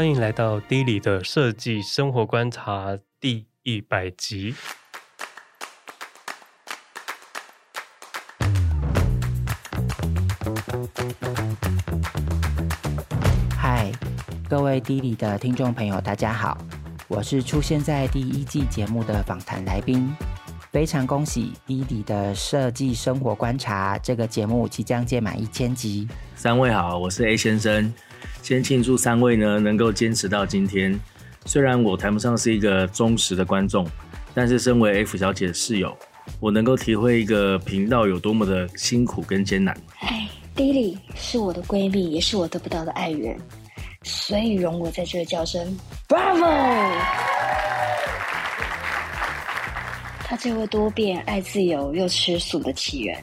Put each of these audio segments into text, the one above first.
欢迎来到 D 里的设计生活观察第一百集。嗨，各位 D 里的听众朋友，大家好，我是出现在第一季节目的访谈来宾。非常恭喜 D 里的设计生活观察这个节目即将届满一千集。三位好，我是 A 先生。先庆祝三位呢能够坚持到今天。虽然我谈不上是一个忠实的观众，但是身为 F 小姐的室友，我能够体会一个频道有多么的辛苦跟艰难。哎，Dily 是我的闺蜜，也是我得不到的爱人，所以容我在这叫声 Bravo。他这位多变、爱自由又吃素的奇人，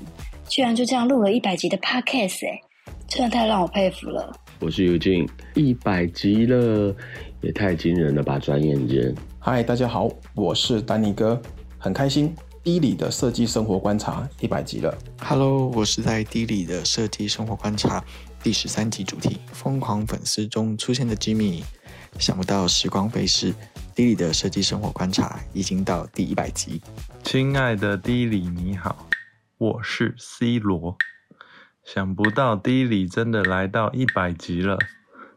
居然就这样录了一百集的 Podcast，哎，真的太让我佩服了。我是尤静，一百集了，也太惊人了吧！转眼间，嗨，大家好，我是丹尼哥，很开心，D 里的设计生活观察一百集了。Hello，我是在 D 里的设计生活观察第十三集主题疯狂粉丝中出现的 Jimmy，想不到时光飞逝。D 里的设计生活观察已经到第一百集。亲爱的 D 里，你好，我是 C 罗。想不到 D 里真的来到一百集了，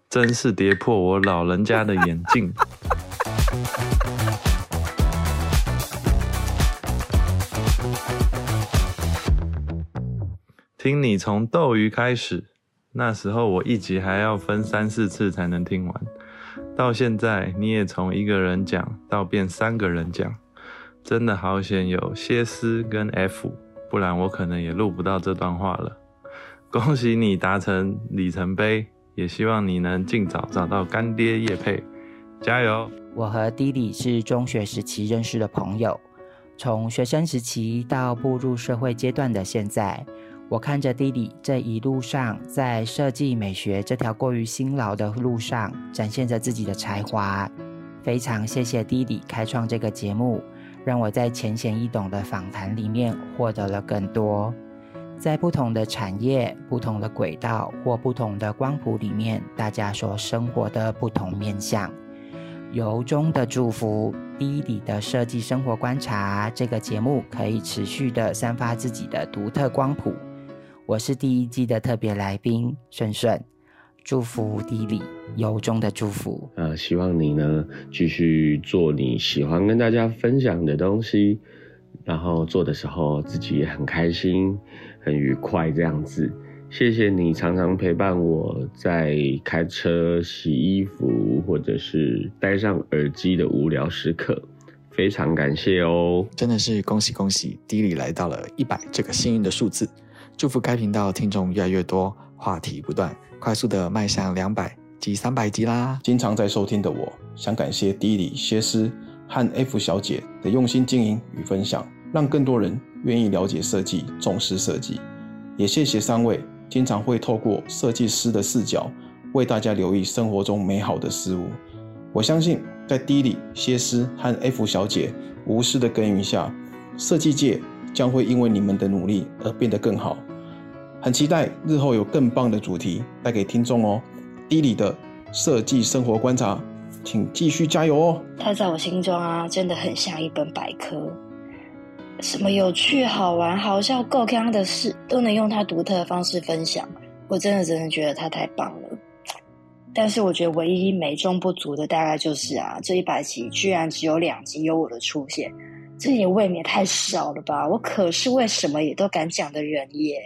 真是跌破我老人家的眼镜。听你从斗鱼开始，那时候我一集还要分三四次才能听完。到现在，你也从一个人讲到变三个人讲，真的好险有歇斯跟 F，不然我可能也录不到这段话了。恭喜你达成里程碑，也希望你能尽早找到干爹叶佩，加油！我和弟弟是中学时期认识的朋友，从学生时期到步入社会阶段的现在。我看着弟弟这一路上，在设计美学这条过于辛劳的路上，展现着自己的才华。非常谢谢弟弟开创这个节目，让我在浅显易懂的访谈里面获得了更多。在不同的产业、不同的轨道或不同的光谱里面，大家所生活的不同面向。由衷的祝福 D 里的设计生活观察这个节目可以持续的散发自己的独特光谱。我是第一季的特别来宾顺顺，祝福 D 里，由衷的祝福。呃，希望你呢继续做你喜欢跟大家分享的东西，然后做的时候自己也很开心、很愉快这样子。谢谢你常常陪伴我在开车、洗衣服，或者是戴上耳机的无聊时刻，非常感谢哦！真的是恭喜恭喜，D 里来到了一百这个幸运的数字。祝福该频道听众越来越多，话题不断，快速的迈向两百及三百集啦！经常在收听的我，想感谢 D 里薛师和 F 小姐的用心经营与分享，让更多人愿意了解设计，重视设计。也谢谢三位，经常会透过设计师的视角，为大家留意生活中美好的事物。我相信，在 D 里谢师和 F 小姐无私的耕耘下，设计界将会因为你们的努力而变得更好。很期待日后有更棒的主题带给听众哦。D 里的设计生活观察，请继续加油哦。他在我心中啊，真的很像一本百科，什么有趣、好玩、好笑、够锵的事，都能用他独特的方式分享。我真的真的觉得他太棒了。但是我觉得唯一美中不足的，大概就是啊，这一百集居然只有两集有我的出现，这也未免太少了吧？我可是为什么也都敢讲的人耶。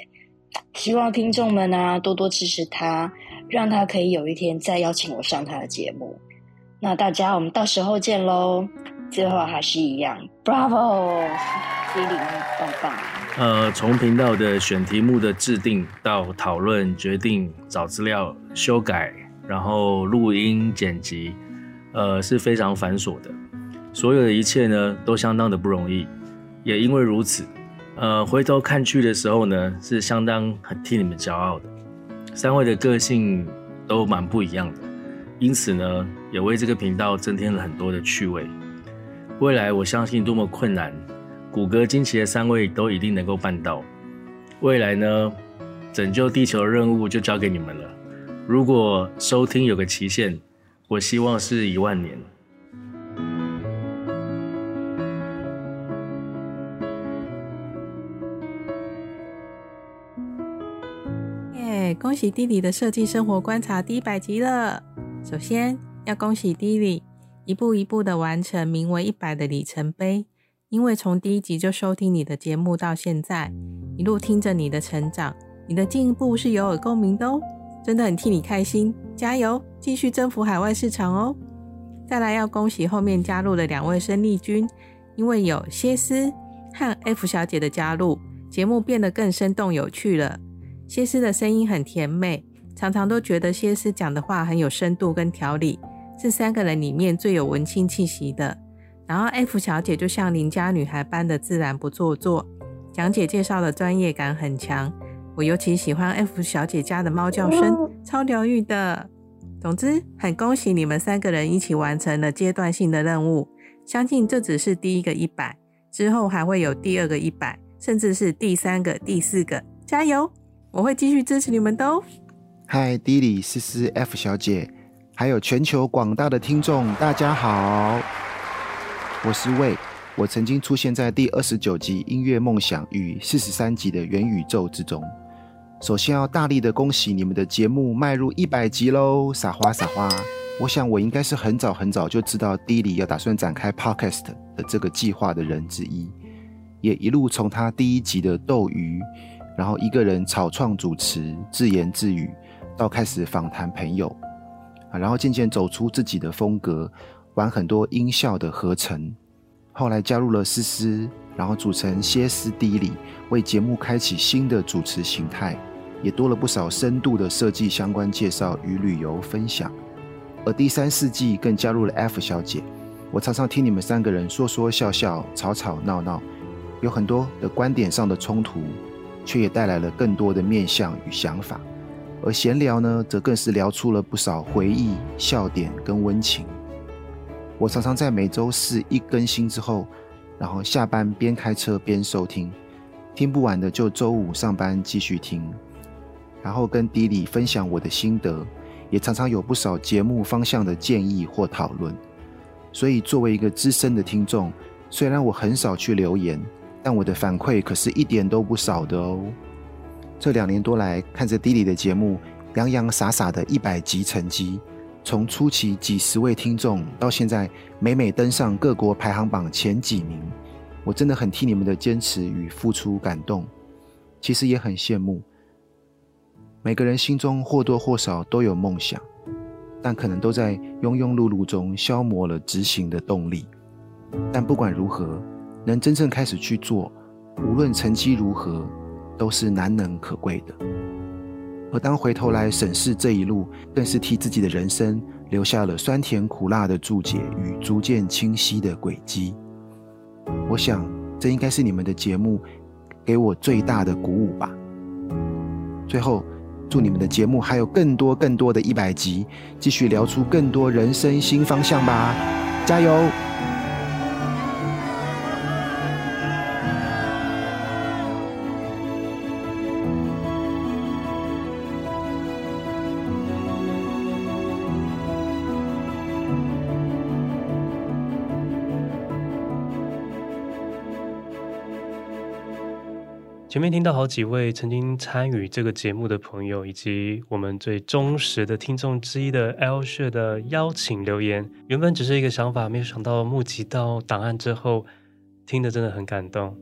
希望听众们啊多多支持他，让他可以有一天再邀请我上他的节目。那大家我们到时候见喽！最后还是一样，Bravo，D 里棒棒。呃，从频道的选题目的制定到讨论、决定、找资料、修改，然后录音剪辑，呃，是非常繁琐的。所有的一切呢，都相当的不容易。也因为如此。呃，回头看去的时候呢，是相当很替你们骄傲的。三位的个性都蛮不一样的，因此呢，也为这个频道增添了很多的趣味。未来我相信多么困难，谷歌惊奇的三位都一定能够办到。未来呢，拯救地球的任务就交给你们了。如果收听有个期限，我希望是一万年。耶！恭喜 D 里的设计生活观察第一百集了。首先要恭喜 D 里一步一步的完成名为一百的里程碑，因为从第一集就收听你的节目到现在，一路听着你的成长，你的进步是有耳共鸣的哦，真的很替你开心，加油，继续征服海外市场哦。再来要恭喜后面加入的两位生力军，因为有歇斯和 F 小姐的加入，节目变得更生动有趣了。歇斯的声音很甜美，常常都觉得歇斯讲的话很有深度跟条理，是三个人里面最有文青气息的。然后 F 小姐就像邻家女孩般的自然不做作，讲解介绍的专业感很强。我尤其喜欢 F 小姐家的猫叫声，超疗愈的。总之，很恭喜你们三个人一起完成了阶段性的任务。相信这只是第一个一百，之后还会有第二个一百，甚至是第三个、第四个。加油！我会继续支持你们的哦。嗨，D 里、思思、F 小姐，还有全球广大的听众，大家好，我是魏。我曾经出现在第二十九集《音乐梦想》与四十三集的《元宇宙》之中。首先要大力的恭喜你们的节目迈入一百集喽！撒花撒花！我想我应该是很早很早就知道 d i l y 要打算展开 Podcast 的这个计划的人之一，也一路从他第一集的斗鱼。然后一个人草创主持，自言自语，到开始访谈朋友，然后渐渐走出自己的风格，玩很多音效的合成。后来加入了思思，然后组成歇斯底里，为节目开启新的主持形态，也多了不少深度的设计相关介绍与旅游分享。而第三四季更加入了 F 小姐，我常常听你们三个人说说笑笑，吵吵闹闹，有很多的观点上的冲突。却也带来了更多的面向与想法，而闲聊呢，则更是聊出了不少回忆、笑点跟温情。我常常在每周四一更新之后，然后下班边开车边收听，听不完的就周五上班继续听，然后跟 D 里分享我的心得，也常常有不少节目方向的建议或讨论。所以作为一个资深的听众，虽然我很少去留言。但我的反馈可是一点都不少的哦。这两年多来，看着 D 里的节目洋洋洒洒的一百集成绩，从初期几十位听众，到现在每每登上各国排行榜前几名，我真的很替你们的坚持与付出感动。其实也很羡慕，每个人心中或多或少都有梦想，但可能都在庸庸碌碌中消磨了执行的动力。但不管如何，能真正开始去做，无论成绩如何，都是难能可贵的。而当回头来审视这一路，更是替自己的人生留下了酸甜苦辣的注解与逐渐清晰的轨迹。我想，这应该是你们的节目给我最大的鼓舞吧。最后，祝你们的节目还有更多更多的一百集，继续聊出更多人生新方向吧！加油！前面听到好几位曾经参与这个节目的朋友，以及我们最忠实的听众之一的 L 社的邀请留言。原本只是一个想法，没有想到募集到档案之后，听得真的很感动。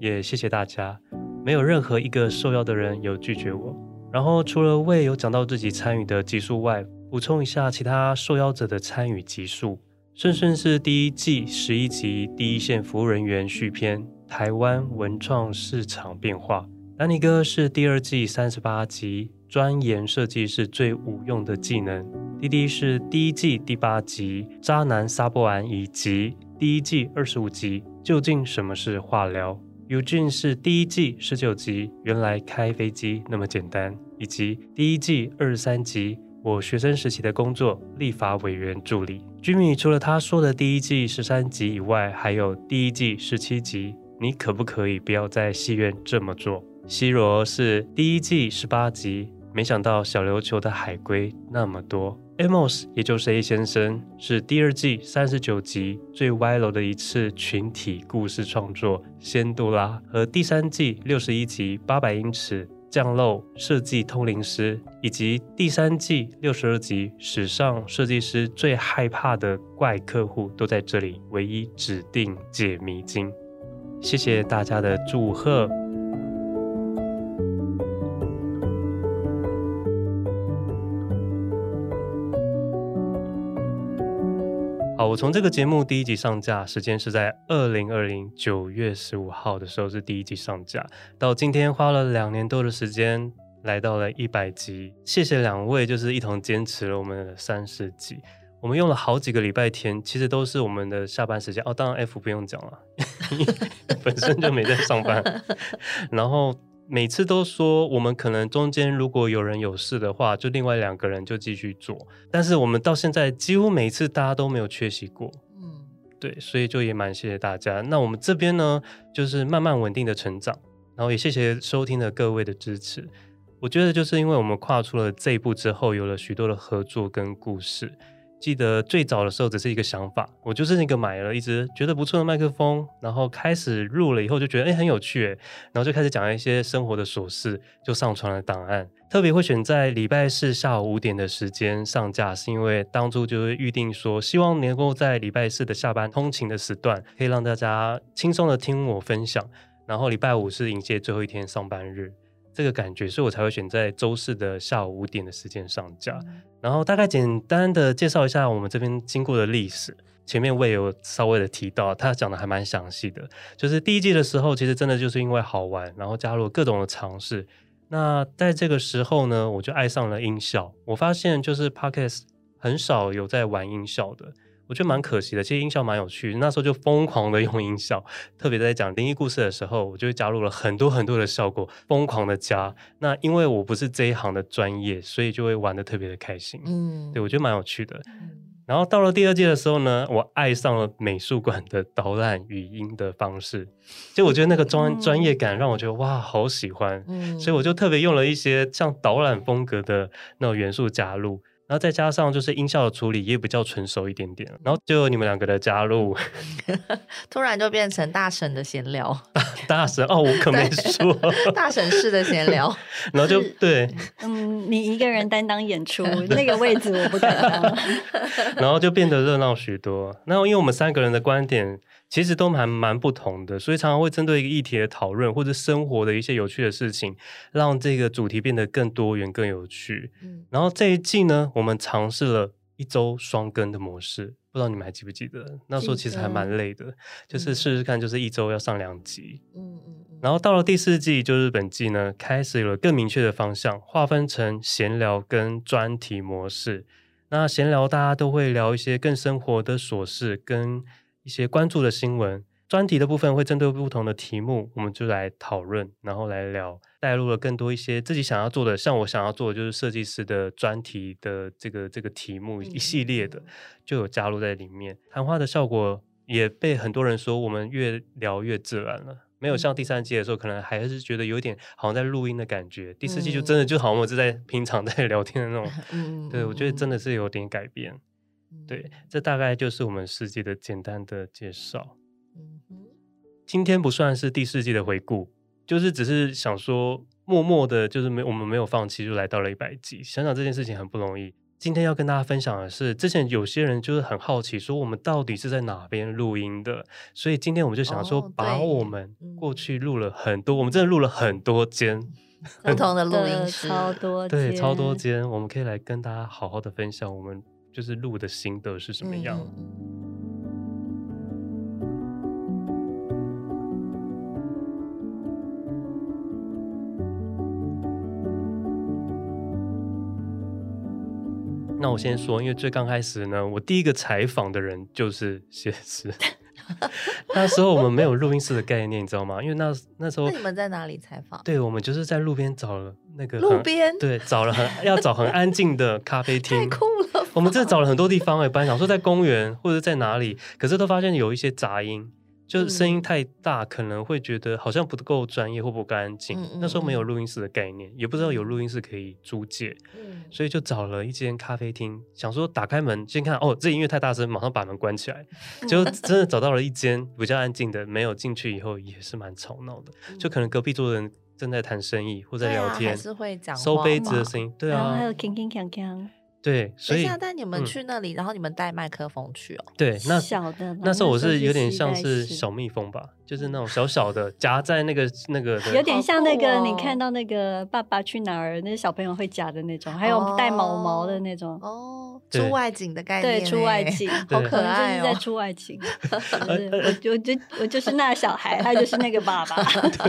也谢谢大家，没有任何一个受邀的人有拒绝我。然后除了魏有讲到自己参与的集数外，补充一下其他受邀者的参与集数：顺顺是第一季十一集第一线服务人员续篇，台湾文创市场变化；丹尼哥是第二季三十八集，专研设计是最无用的技能；滴滴是第一季第八集，渣男撒不完，以及第一季二十五集，究竟什么是化疗？Eugene 是第一季十九集，原来开飞机那么简单，以及第一季二十三集。我学生时期的工作，立法委员助理。Jimmy 除了他说的第一季十三集以外，还有第一季十七集，你可不可以不要在戏院这么做？西罗是第一季十八集，没想到小琉球的海龟那么多。Amos，也就是 A 先生，是第二季三十九集最歪楼的一次群体故事创作。仙杜拉和第三季六十一集八百英尺降漏设计通灵师，以及第三季六十二集史上设计师最害怕的怪客户，都在这里唯一指定解谜金。谢谢大家的祝贺。我从这个节目第一集上架，时间是在二零二零九月十五号的时候是第一集上架，到今天花了两年多的时间，来到了一百集。谢谢两位，就是一同坚持了我们的三十集。我们用了好几个礼拜天，其实都是我们的下班时间。哦，当然 F 不用讲了，本身就没在上班，然后。每次都说我们可能中间如果有人有事的话，就另外两个人就继续做。但是我们到现在几乎每一次大家都没有缺席过，嗯，对，所以就也蛮谢谢大家。那我们这边呢，就是慢慢稳定的成长，然后也谢谢收听的各位的支持。我觉得就是因为我们跨出了这一步之后，有了许多的合作跟故事。记得最早的时候只是一个想法，我就是那个买了一支觉得不错的麦克风，然后开始录了以后就觉得哎、很有趣，然后就开始讲一些生活的琐事，就上传了档案。特别会选在礼拜四下午五点的时间上架，是因为当初就是预定说，希望能够在礼拜四的下班通勤的时段，可以让大家轻松的听我分享。然后礼拜五是迎接最后一天上班日。这个感觉，所以我才会选在周四的下午五点的时间上架。然后大概简单的介绍一下我们这边经过的历史。前面我也有稍微的提到，他讲的还蛮详细的。就是第一季的时候，其实真的就是因为好玩，然后加入各种的尝试。那在这个时候呢，我就爱上了音效。我发现就是 Podcast 很少有在玩音效的。我觉得蛮可惜的，其实音效蛮有趣，那时候就疯狂的用音效，特别在讲灵异故事的时候，我就会加入了很多很多的效果，疯狂的加。那因为我不是这一行的专业，所以就会玩的特别的开心。嗯，对，我觉得蛮有趣的。嗯，然后到了第二届的时候呢，我爱上了美术馆的导览语音的方式，就我觉得那个专专业感让我觉得哇，好喜欢。嗯，所以我就特别用了一些像导览风格的那种元素加入。然后再加上就是音效的处理也比较纯熟一点点，然后就有你们两个的加入，突然就变成大神的闲聊，大神哦，我可没说大神式的闲聊，然后就对，嗯，你一个人担当演出 那个位置我不敢当，然后就变得热闹许多。那因为我们三个人的观点。其实都蛮蛮不同的，所以常常会针对一个议题的讨论，或者生活的一些有趣的事情，让这个主题变得更多元、更有趣。嗯，然后这一季呢，我们尝试了一周双更的模式，不知道你们还记不记得？那时候其实还蛮累的，就是试试看，就是一周要上两集。嗯嗯。然后到了第四季，就是本季呢，开始有了更明确的方向，划分成闲聊跟专题模式。那闲聊大家都会聊一些更生活的琐事，跟一些关注的新闻，专题的部分会针对不同的题目，我们就来讨论，然后来聊，带入了更多一些自己想要做的，像我想要做的就是设计师的专题的这个这个题目一系列的，就有加入在里面。谈话的效果也被很多人说，我们越聊越自然了，没有像第三季的时候，可能还是觉得有点好像在录音的感觉。第四季就真的就好像我是在平常在 聊天的那种，对，我觉得真的是有点改变。对，这大概就是我们世界的简单的介绍。嗯哼，今天不算是第四季的回顾，就是只是想说，默默的，就是没我们没有放弃，就来到了一百集。想想这件事情很不容易。今天要跟大家分享的是，之前有些人就是很好奇，说我们到底是在哪边录音的，所以今天我们就想说，把我们过去录了很多，哦、我们真的录了很多间不同的录音室，超多对，超多间，我们可以来跟大家好好的分享我们。就是录的心得是什么样？嗯、那我先说，因为最刚开始呢，我第一个采访的人就是谢师。那时候我们没有录音室的概念，你知道吗？因为那那时候那你们在哪里采访？对，我们就是在路边找了那个路边，对，找了很要找很安静的咖啡厅，太酷了。我们真的找了很多地方哎，本来想说在公园或者在哪里，可是都发现有一些杂音。就是声音太大，可能会觉得好像不够专业或不干净。嗯嗯那时候没有录音室的概念，也不知道有录音室可以租借，嗯所以就找了一间咖啡厅，想说打开门先看，哦，这音乐太大声，马上把门关起来。结果真的找到了一间比较安静的，没有进去以后也是蛮吵闹的，就可能隔壁桌的人正在谈生意或在聊天，啊是会讲收杯子的声音，对啊还，有铿铿锵锵，对，所以等一下，但你们嗯去那里，然后你们带麦克风去哦。对，那小的那时候我是有点像是是小蜜蜂吧，就是那种小小的 夹在那个那个的，有点像那个哦你看到那个《爸爸去哪儿》那些小朋友会夹的那种，还有带毛毛的那种。哦，对出外景的概念对，欸，出外景，好可爱哦就是在。出外景。就是我就我就我就是那小孩，他就是那个爸爸。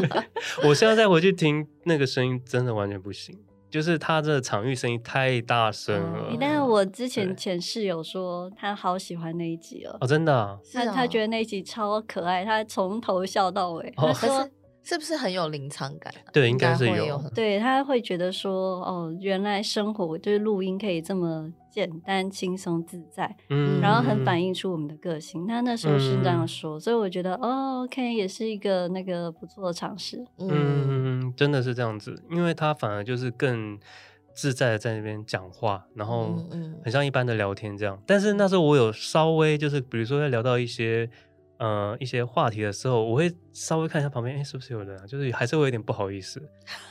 我现在再回去听那个声音，真的完全不行，就是他这场域声音太大声了。嗯但是我之前前室友说他好喜欢那一集哦，哦，真的啊、他哦他觉得那一集超可爱，他从头笑到尾。哦他说可是是不是很有临场感啊？对应该是有。对他会觉得说，哦，原来生活就是录音可以这么简单、轻松、自在，嗯然后很反映出我们的个性。他那时候是这样说，所以我觉得，哦，OK，也是一个那个不错的尝试。嗯，嗯，真的是这样子，因为他反而就是更自在的在那边讲话，然后很像一般的聊天这样。但是那时候我有稍微就是，比如说在聊到一些呃一些话题的时候，我会稍微看一下旁边，哎，是不是有人啊？就是还是会有点不好意思，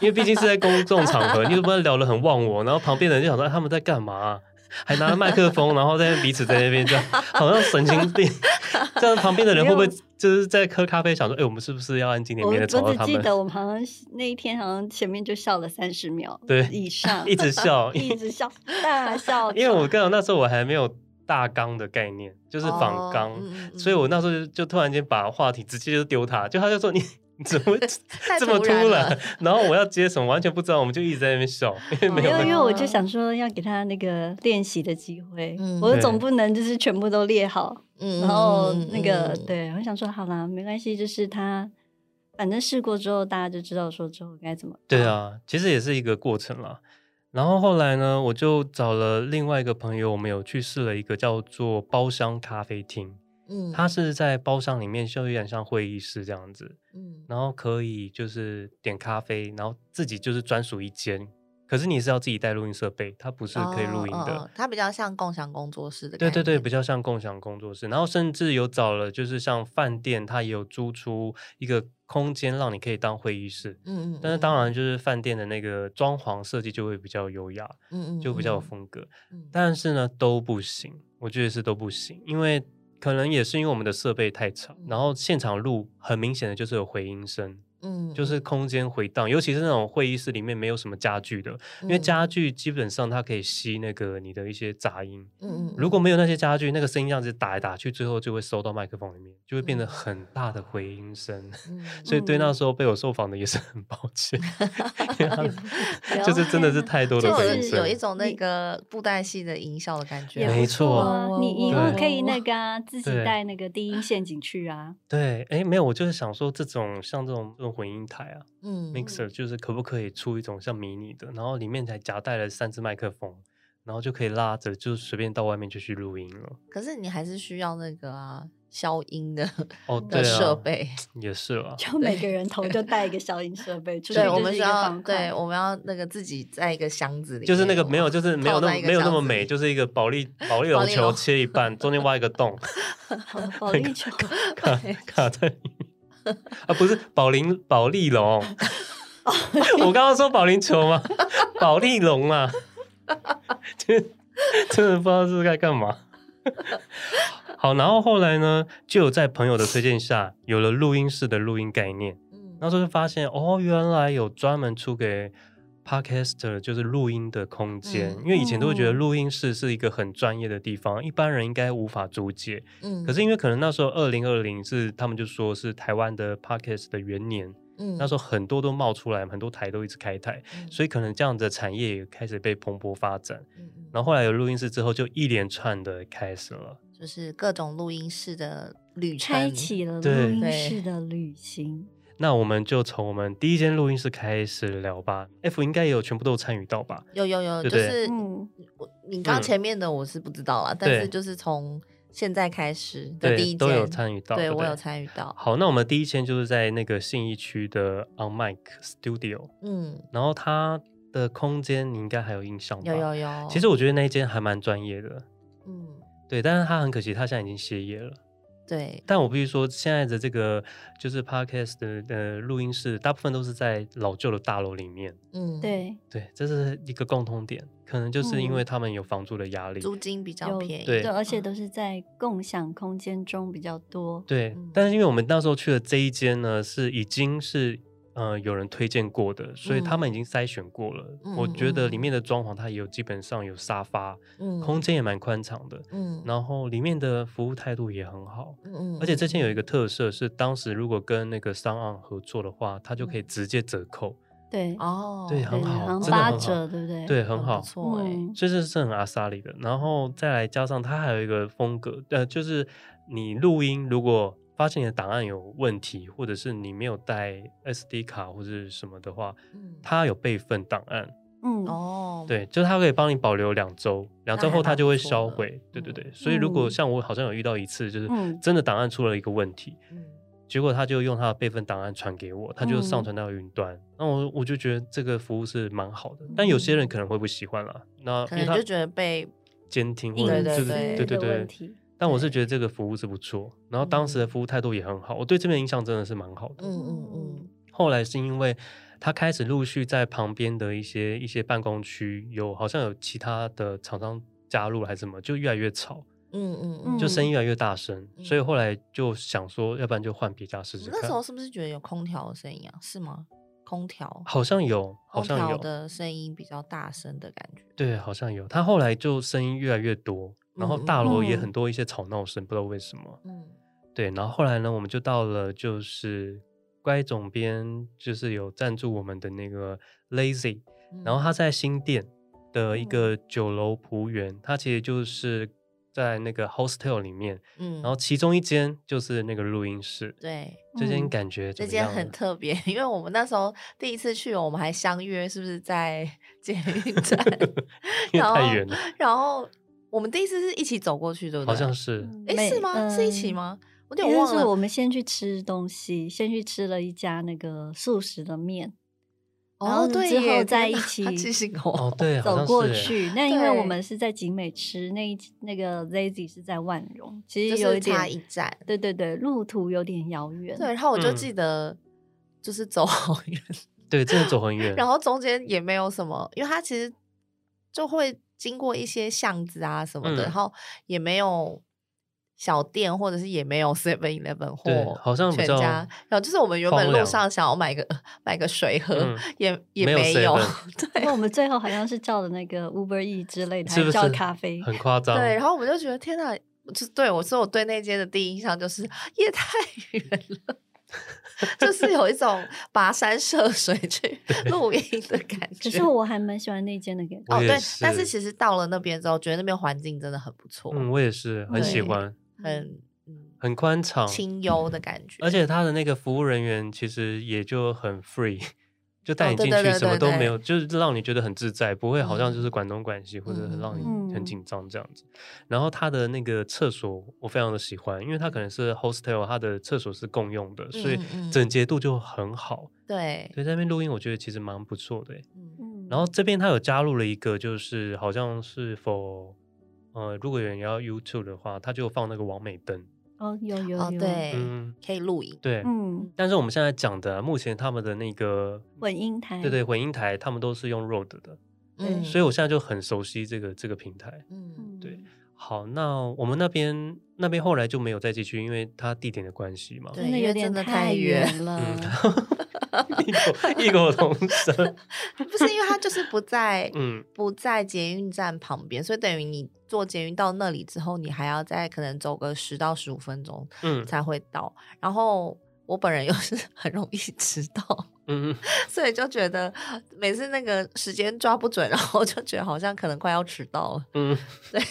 因为毕竟是在公众场合，你又不知道聊得很忘我，然后旁边的人就想说、哎他们在干嘛啊、还拿着麦克风，然后在彼此在那边这样，好像神经病。这样旁边的人会不会就是在喝咖啡，想说，哎，我们是不是要安静点，我我只记？得我们好像那一天好像前面就笑了三十秒，对以上一直笑一直笑，大笑。因为我刚好那时候我还没有大纲的概念，就是仿纲，哦嗯嗯嗯所以我那时候就就突然间把话题直接就丢他，就他就说你 你怎么 这么突然然后我要接什么完全不知道，我们就一直在那边笑，因为没有那个因为我就想说要给他那个练习的机会，嗯我对总不能就是全部都列好，嗯然后嗯那个、嗯对，我想说好啦，没关系，就是他反正试过之后，大家就知道说之后该怎么。对，啊，其实也是一个过程啦。然后后来呢，我就找了另外一个朋友，我们有去试了一个叫做包厢咖啡厅，嗯它是在包厢里面，就有点像会议室这样子。嗯然后可以就是点咖啡，然后自己就是专属一间，可是你是要自己带录音设备，它不是可以录音的。哦哦哦它比较像共享工作室的对对对，比较像共享工作室，然后甚至有找了，就是像饭店，它也有租出一个空间，让你可以当会议室。嗯嗯，但是当然，就是饭店的那个装潢设计就会比较优雅，嗯嗯就比较有嗯风格。嗯但是呢，都不行，我觉得是都不行，因为可能也是因为我们的设备太吵，然后现场录很明显的就是有回音声。嗯，就是空间回荡，尤其是那种会议室里面没有什么家具的，因为嗯家具基本上它可以吸那个你的一些杂音。嗯嗯，如果没有那些家具，那个声音这样子打来打去，最后就会收到麦克风里面，就会变得嗯很大的回音声。嗯 所以对那时候被我受访的也是很抱歉 就是真的是太多的就回音声是有一。种那个布袋戏的音效的感觉，没错啊，你以后可以那个啊，自己带那个低音陷阱去啊。对，哎，没有，我就是想说，这种像这种这种混音台啊嗯，mixer 就是可不可以出一种像迷你的，然后里面才夹带了三支麦克风，然后就可以拉着，就随便到外面就去录音了。可是你还是需要那个啊消音的哦，设备。也是了。就每个人头就带一个 消音设备，出去对，我们需要对，我们要那个自己在一个箱子里，就是那个没有，就是没有那么没有那么美，就是一个保利保利龙球切一半，中间挖一个洞，保利球。卡卡在里面 啊，不是保龄保利龙，我刚刚说保龄球吗？保利龙啊，真真的不知道是该干嘛。好，然后后来呢，就有在朋友的推荐下，有了录音室的录音概念。嗯那时候就发现，哦，原来有专门出给 podcaster 就是录音的空间。嗯因为以前都会觉得录音室是一个很专业的地方，一般人应该无法租借。嗯，可是因为可能那时候二零二零是他们就说是台湾的 podcast 的元年，嗯那时候很多都冒出来，很多台都一直开台，嗯所以可能这样的产业也开始被蓬勃发展。嗯嗯然后后来有录音室之后，就一连串的开始了。就是各种录音室的旅程，开启了对录音室的旅行。那我们就从我们第一间录音室开始聊吧。F 应该也有全部都有参与到吧？有有有，对对就是嗯我你刚前面的我是不知道啦，但是就是从现在开始的第一间都有参与到，对，对我有参与到。好，那我们第一间就是在那个信义区的 On Mic Studio，嗯，然后它的空间你应该还有印象吧？有有有。其实我觉得那一间还蛮专业的，嗯，对，但是它很可惜，它现在已经歇业了。对，但我必须说，现在的这个就是 podcast 的呃录音室，大部分都是在老旧的大楼里面。嗯，对对，这是一个共通点，可能就是因为他们有房租的压力，租金比较便宜，对，而且都是在共享空间中比较多。对，但是因为我们那时候去的这一间呢，是已经是。呃，有人推荐过的，所以他们已经筛选过了。嗯、我觉得里面的装潢，它也有基本上有沙发，嗯、空间也蛮宽敞的，嗯，然后里面的服务态度也很好，嗯，而且这间有一个特色是，当时如果跟那个 SoundOn 合作的话，它就可以直接折扣，对，哦，对，很好，真的八折，对不对？对，很好，不错哎，所以这是很阿萨里的。然后再来加上它还有一个风格，呃，就是你录音如果。发现你的档案有问题，或者是你没有带 SD 卡或者什么的话，嗯，它有备份档案，嗯。哦，对，就是它可以帮你保留两周，两周后它就会销毁，对对对。嗯、所以如果像我好像有遇到一次，就是真的档案出了一个问题，嗯、结果他就用他的备份档案传给我，他就上传到云端，那、嗯、我我就觉得这个服务是蛮好的，但有些。人可能会不喜欢啦，那可能就觉得被监听或者就是对对对。但我是觉得这个服务是不错，然后当时的服务态度也很好，我对这边印象真的是蛮好的。嗯嗯嗯。后来是因为他开始陆续在旁边的一些一些办公区有好像有其他的厂商加入还是什么，就越来越吵。嗯嗯嗯。就声音越来越大声，所以后来就想说，要不然就换别家试试看。那时候是不是觉得有空调的声音啊？是吗？空调好像有，好像有的声音比较大声的感觉。对，好像有。他后来就声音越来越多。然后大楼也很多一些吵闹声，嗯、不知道为什么。嗯，对。然后后来呢，我们就到了，就是乖总编就是有赞助我们的那个 Lazy，、嗯、然后他在新店的一个酒楼蒲园，他、嗯、其实就是在那个 hostel 里面。嗯，然后其中一间就是那个录音室。对，这间感觉这间很特别，因为我们那时候第一次去，我们还相约是不是在 捷运站？因为太远了。然后。我们第一次是一起走过去，对不对？好像是，哎，是吗？是一起吗？我有点忘了。是我们先去吃东西，先去吃了一家那个素食的面，然后之后再一起哦，对，走过去。那因为我们是在景美吃，那一那个 Lazy 是在万荣，其实有一点差一站。对对对，路途有点遥远。对，然后我就记得就是走 好远，对，真的走很远。然后中间也没有什么，因为它其实就会。经过一些巷子啊什么的，嗯、然后也没有小店，或者是也没有 Seven Eleven 或好像全家。然后就是我们原本路上想要买个买个水 喝，嗯、也也没有。对，我们最后好像是叫的那个 Uber E 之类的，是是还叫咖啡，很夸张。对，然后我们就觉得天哪，就对我说，我对那间的第一印象就是 也太远了。就是有一种跋山涉水去露营的感 觉。可是我还蛮喜欢那间的感觉。哦，对，但是其实到了那边之后，觉得那边环境真的很不错。嗯，我也是很喜欢，很很宽敞、清幽的感觉。而且他的那个服务人员其实也就很 free。就带你进去，什么都没有，就是让你觉得很自在，不会好像就是管东管西，或者很让你很紧张这样子。然后他的那个厕所我非常的喜欢，因为他可能是 hostel，他的厕所是共用的，所以整洁度就很好。对，所以在那边录音，我觉得其实蛮不错的。嗯，然后这边他有加入了一个，就是好像是否呃，如果有人要 YouTube 的话，他就放那个完美灯。哦，有有有，对，嗯，可以录影，对，嗯，但是我们现在讲的，目前他们的那个混音台，对对，混音台，他们都是用 Rode 的，嗯，所以我现在就很熟悉这个这个平台，嗯，对，好，那我们那边那边后来就没有再继续，因为它地点的关系嘛，真的有点太远了，异口同声，不是因为它就是不在，嗯，不在捷运站旁边，所以等于你。坐捷运到那里之后，你还要再可能走个十到十五分钟，嗯，才会到。嗯、然后我本人又是很容易迟到，嗯，所以就觉得每次那个时间抓不准，然后就觉得好像可能快要迟到了，嗯，对，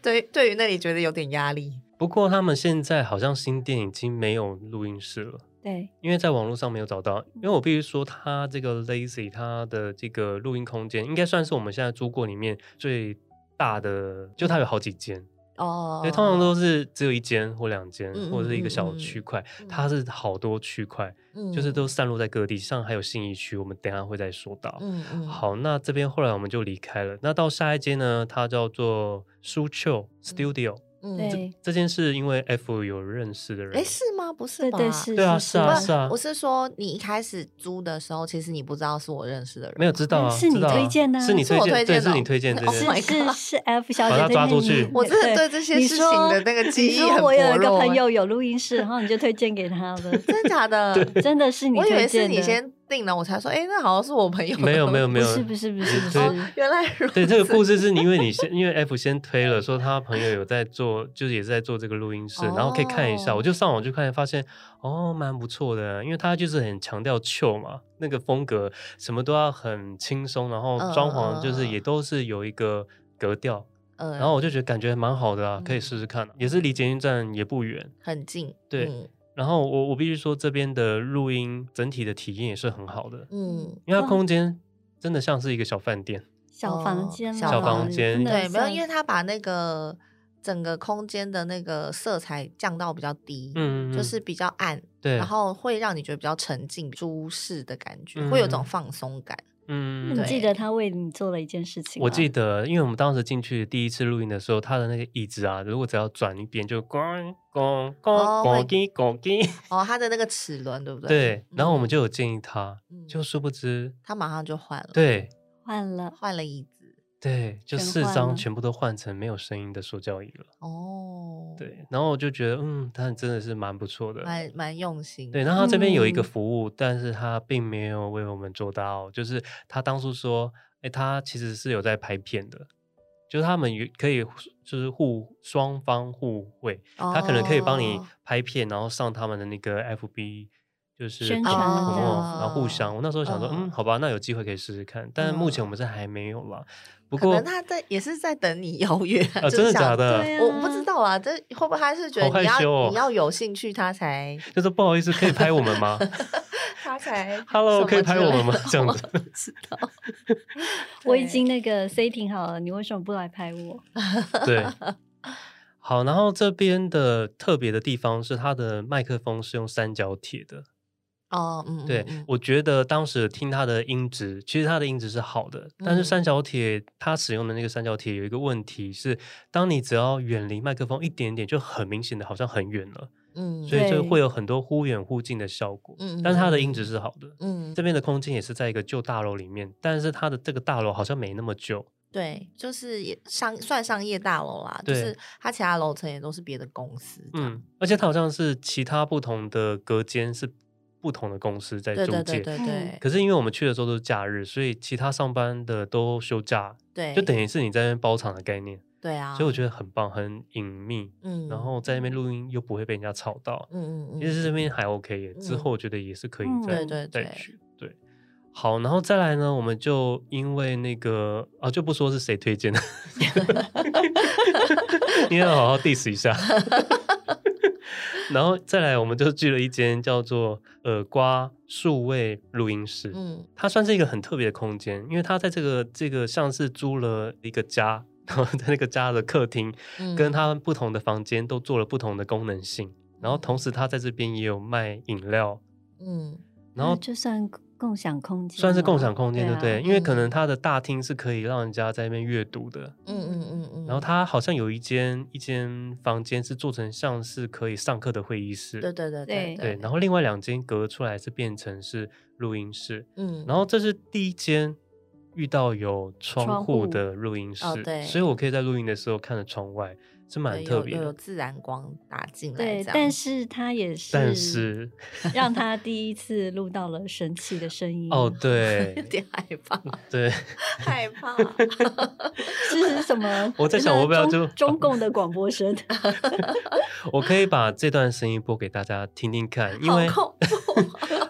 对，对于那里觉得有点压力。不过他们现在好像新店已经没有录音室了，对，因为在网络上没有找到。因为我必须说，它这个 Lazy，它的这个录音空间应该算是我们现在租过里面最。大的就它有好几间，哦，对，通常都是只有一间或两间，嗯、或者是一个小区块，它是好多区块，嗯、就是都散落在各地，像还有信义区，我们等一下会再说到。嗯嗯，好，那这边后来我们就离开了，那到下一间呢，它叫做书丘 Studio。嗯，这这件事因为 F 有认识的人，哎，是吗？不是吧？对是，对啊，是啊，是啊。我是说，你一开始租的时候，其实你不知道是我认识的人，没有知道啊，是你推荐的，是你推荐，对，是你推荐的，是是是 F 小姐把他抓出去。我真的对这些事情的那个记忆很薄弱。我有一个朋友有录音室，然后你就推荐给他的，真的假的？真的是你推荐的，我以为是你先。定了，我才说，哎，那好像是我朋友。没有，没有，没有，不是，不是，不是，不是。原来如此。对，这个故事是因为你先，因为 F 先推了，说他朋友有在做，就是也是在做这个录音室，然后可以看一下。我就上网去看，发现哦，蛮不错的，因为他就是很强调 chill 嘛，那个风格什么都要很轻松，然后装潢就是也都是有一个格调。嗯。然后我就觉得感觉蛮好的啊，可以试试看。也是离捷运站也不远，很近。对。然后我我必须说，这边的录音整体的体验也是很好的，嗯，因为它空间真的像是一个小饭店，小房间，小房间，对，没有，因为它把那个整个空间的那个色彩降到比较低，嗯，就是比较暗，对，然后会让你觉得比较沉静、舒适的感觉，会有种放松感。嗯，你记得他为你做了一件事情？我记得，因为我们当时进去第一次录音的时候，他的那个椅子啊，如果只要转一边就咣咣咣咣叽咣叽。哦，他的那个齿轮对不对？对。然后我们就有建议他，就殊不知他马上就换了。对，换了，换了椅子。对，就四张全部都换成没有声音的塑胶椅了。哦，对，然后我就觉得，嗯，他真的是蛮不错的，蛮蛮用心。对，然后他这边有一个服务，嗯、但是他并没有为我们做到，就是他当初说，哎，他其实是有在拍片的，就是他们可以就是互双方互惠，哦、他可能可以帮你拍片，然后上他们的那个 FB。就是宣传，然后互相。我那时候想说，嗯，好吧，那有机会可以试试看。但是目前我们是还没有啦。不过，可能他在也是在等你邀约啊，真的假的？我不知道啊，这会不会他是觉得你要你要有兴趣，他才 就是不好意思，可以拍我们吗？他才 Hello，可以拍我们吗？这样子，知道。我已经那个 setting 好了，你为什么不来拍我？对，好。然后这边的特别的地方是，它的麦克风是用三角铁的。哦，嗯，对，我觉得当时听他的音质，其实他的音质是好的，但是三。角铁它使用的那个三角铁有一个问题是，当你只要远离麦克风一点点，就很明显的好像很远了，嗯，所以就会有。很多忽远忽近的效果，嗯，但是它的音质是好的，嗯，这边的空间也是在一个旧大楼里面，但是它的这个大楼好像没那么旧，对，就是也商算商业大楼啦，就是它其他楼层也都是别的公司，嗯，而且它好像是其他不同的隔间是。不同的公司在中介，对对对。可是因为我们去的时候都是假日，所以其他上班的都休假，对，就等于是你在那边包场的概念，对啊。所以我觉得很棒，很隐秘，嗯，然后在那边录音又不会被人家吵到，嗯嗯嗯。其实这边还 OK 耶，之后我觉得也是可以再再再去，对。好，然后再来呢，我们就因为那个啊，就不说是谁推荐的，你要好好 diss 一下。然后再来，我们就去了一间叫做耳瓜数位录音室。嗯，它算是一个很特别的空间，因为它在这个这个像是租了一个家，然后在那个家的客厅，嗯、跟它不同的房间都做了不同的功能性。然后同时，它在这边也有卖饮料。嗯，然后就算。共享空间算是共享空间，对不对？因为可能它的大厅是可以让人家在那边阅读的。嗯嗯嗯嗯。然后它好像有一间一间房间是做成像是可以上课的会议室。对对对对对。然后另外两间隔出来是变成是录音室。嗯。然后这是第一间遇到有窗户的录音室，对，所以我可以在录音的时候看着窗外。是蛮特别的，有自然光打进来。对，但是他也 是，但是让他第一次录到了神奇的声音。哦，对，有点害怕。对，害怕。这是什么？我在想，我不要就中共的广播声。我可以把这段声音播给大家听听看，因为恐怖。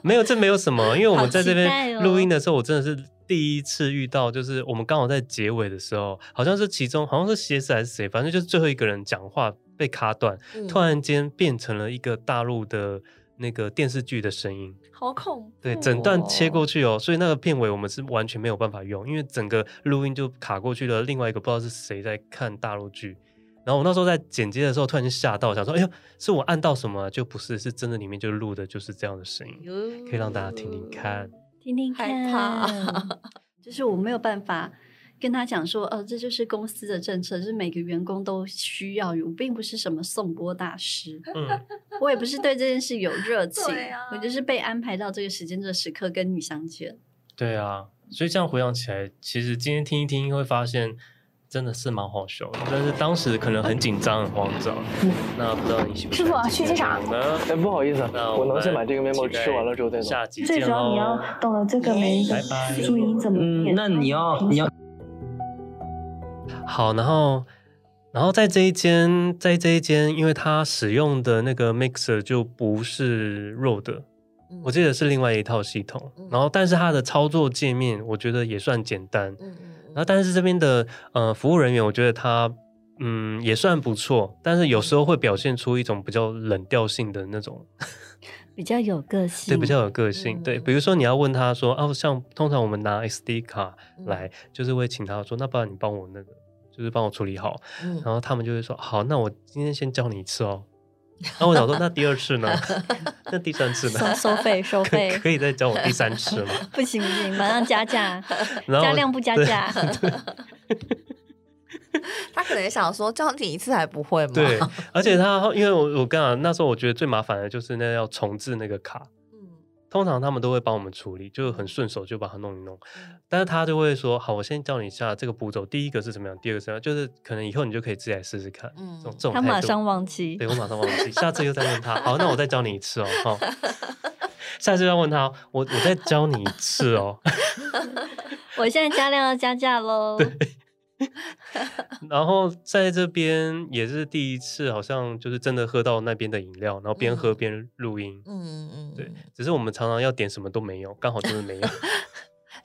没有，这没有什么，因为我们在这边录音的时候，我真的是。第一次遇到，就是我们刚好在结尾的时候，好像是其中好像是蝎子还是谁，反正就是最后一个人讲话被卡断，嗯、突然间变成了一个大陆的那个电视剧的声音，好恐怖、哦！对，整段切过去哦，所以那个片尾我们是完全没有办法用，因为整个录音就卡过去了。另外一个不知道是谁在看大陆剧，然后我那时候在剪接的时候，突然间吓到，想说：“哎呦，是我按到什么？就不是，是真的里面就录的就是这样的声音，可以让大家听听看，听听看。害怕就是我没有办法跟他讲说，呃，这就是公司的政策，就是每个员工都需要有，我并不是什么颂钵大师，嗯，我也不是对这件事有热情，啊、我就是被安排到这个时间、这个时刻跟你相见。对啊，所以这样回想起来，其实今天听一听会发现。真的是蛮好笑的，但是当时可能很紧张、很慌张。嗯、那不知道你喜不喜欢？师傅，去机场。哎，不好意思，我，我能先把这个 memo 吃完了之后再走。下集最主要你要懂了这个每一个注意怎么。嗯，那你要你要好，然后然后在这一间，在这一间，因为它使用的那个 mixer 就不是 Rode，我记得是另外一套系统。然后，但是它的操作界面，我觉得也算简单。然后，但是这边的呃服务人员，我觉得他嗯也算不错，但是有时候会表现出一种比较冷调性的那种，比较有个性，对，比较有个性，嗯、对，比如说你。要问他说，哦，像通常我们拿 SD 卡来，嗯、就是会请他说，那不然你帮我那个，就是帮我处理好，嗯、然后他们就会说，好，那我今天先教你一次哦。那我想说，那第二次呢？那第三次呢？收收费，收费可，可以再教我第三次吗？不行不行，马上加价，加量不加价。他可能也想说，教你一次还不会吗？对，而且他因为我我刚刚那时候我觉得最麻烦的就是那要重置那个卡。通常他们都会帮我们处理，就很顺手就把它弄一弄。但是他就会说：“好，我先教你一下这个步骤，第一个是怎么样，第二个是怎么样，就是可能以后你就可以自己来试试看。”嗯，这种这种他马上忘记，对，我马上忘记，下次又再问他。好，那我再教你一次哦。好，下次要问他，我我再教你一次哦。我现在加量要加价 喽。对。然后在这边也是第一次，好像就是真的喝到那边的饮料，然后边喝边录音。嗯嗯嗯，对，只是我们常常要点什么都没有，刚好就是没有。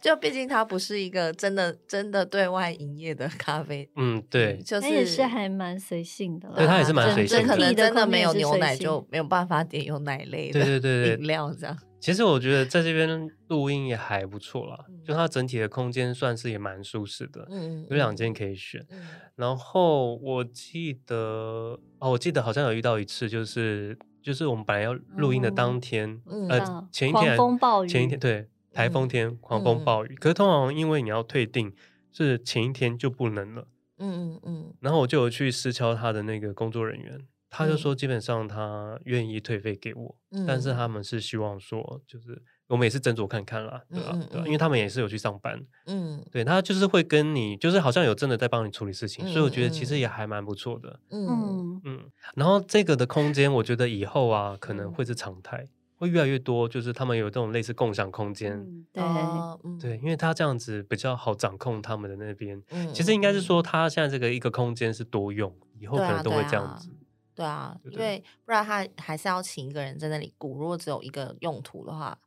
就毕竟它不是一个真的真的对外营业的咖啡。嗯，对，就是也是还蛮随性的。对，它也是蛮随性的。可能真的没有牛奶就没有办法点有奶类的。对对对饮料这样。其实我觉得在这边录音也还不错啦，嗯、就它整体的空间算是也蛮舒适的，嗯、有两间可以选。嗯、然后我记得哦，我记得好像有遇到一次，就是就是我们本来要录音的当天，嗯、呃，前一天，狂风暴雨，前一天对，台风天，狂风暴雨。嗯、可是通常因为你要退订，是前一天就不能了。嗯嗯嗯。然后我就有去私敲他的那个工作人员。他就说，基本上他愿意退费给我，嗯、但是他们是希望说，就是我们也是斟酌看看啦，对吧？嗯嗯对吧？因为他们也是有去上班，嗯，对，他就是会跟你，就是好像有真的在帮你处理事情，嗯、所以我觉得其实也还蛮不错的，嗯嗯。然后这个的空间，我觉得以后啊可能会是常态，会越来越多，就是他们有这种类似共享空间，嗯、对，对，因为他这样子比较好掌控他们的那边。嗯、其实应该是说，他现在这个一个空间是多用，以后可能都会这样子。对啊，对对，因为不然他还是要请一个人在那里顾。如果只有一个用途的话，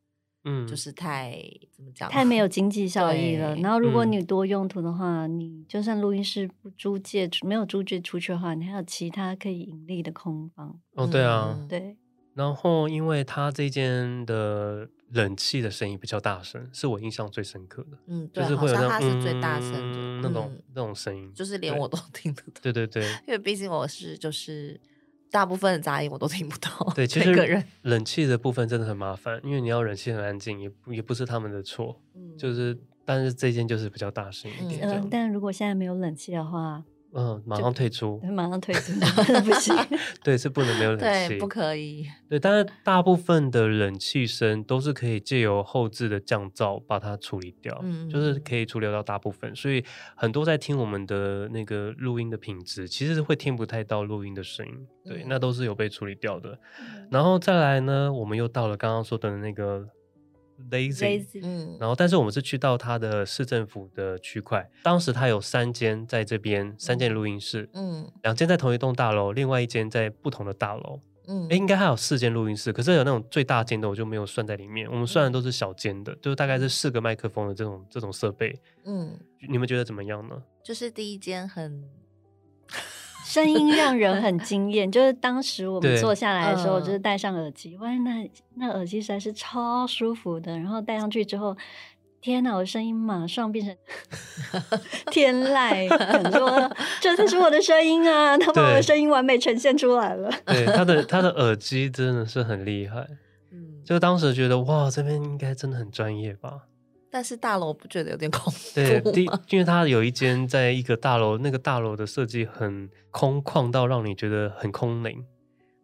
嗯，就是太怎么讲，太没有 经济效益了。然后如果你多用途的话，嗯、你就算录音室不租借，没有租借出去的话，你还有其他可以盈利的空房。哦，对啊，嗯、对。然后因为他这间的冷气的声音比较大声，是我印象最深刻的。嗯，对，就是会有那种他是最大声的、嗯、那种那种声音，就是连我都听得到。对对对，因为毕竟我是就是。大部分的杂音我都听不到。对，其实冷气的部分真的很麻烦，因为你要冷气很安静，也也不是他们的错。嗯，就是，但是这间就是比较大声一点。嗯，但如果现在没有冷气的话。嗯，马上退出，马上退出，不行。对，是不能没有冷气，对，不可以。对，但是大部分的冷气声都是可以借由后置的降噪把它处理掉，嗯，就是可以处理到大部分。所以很多在听我们的那个录音的品质，其实是会听不太到录音的声音，对，嗯、那都是有被处理掉的。嗯、然后再来呢，我们又到了刚刚说的那个。Lazy，嗯，然后但是我们是去到他的市政府的区块，当时他有三间在这边，三间录音室，嗯，两间在同一栋大楼，另外一间在不同的大楼，嗯，哎，应该还有四间录音室，可是有那种最大间的我就没有算在里面，我们算的都是小间的，就大概是四个麦克风的这种这种设备，嗯，你们觉得怎么样呢？就是第一间很。声音 让人很惊艳，就是当时我们坐下来的时候，就是戴上耳机，哇，那那耳机实在是超舒服的。然后戴上去之后，天哪，我的声音马上变成 天籁，很多 这才是我的声音啊！他把我的声音完美呈现出来了。对，他的他的耳机真的是很厉害，嗯，就当时觉得哇，这边应该真的很专业吧。但是大楼不觉得有点恐怖？对，第因为它有一间在一个大楼，那个大楼的设计很空旷到让你觉得很空灵。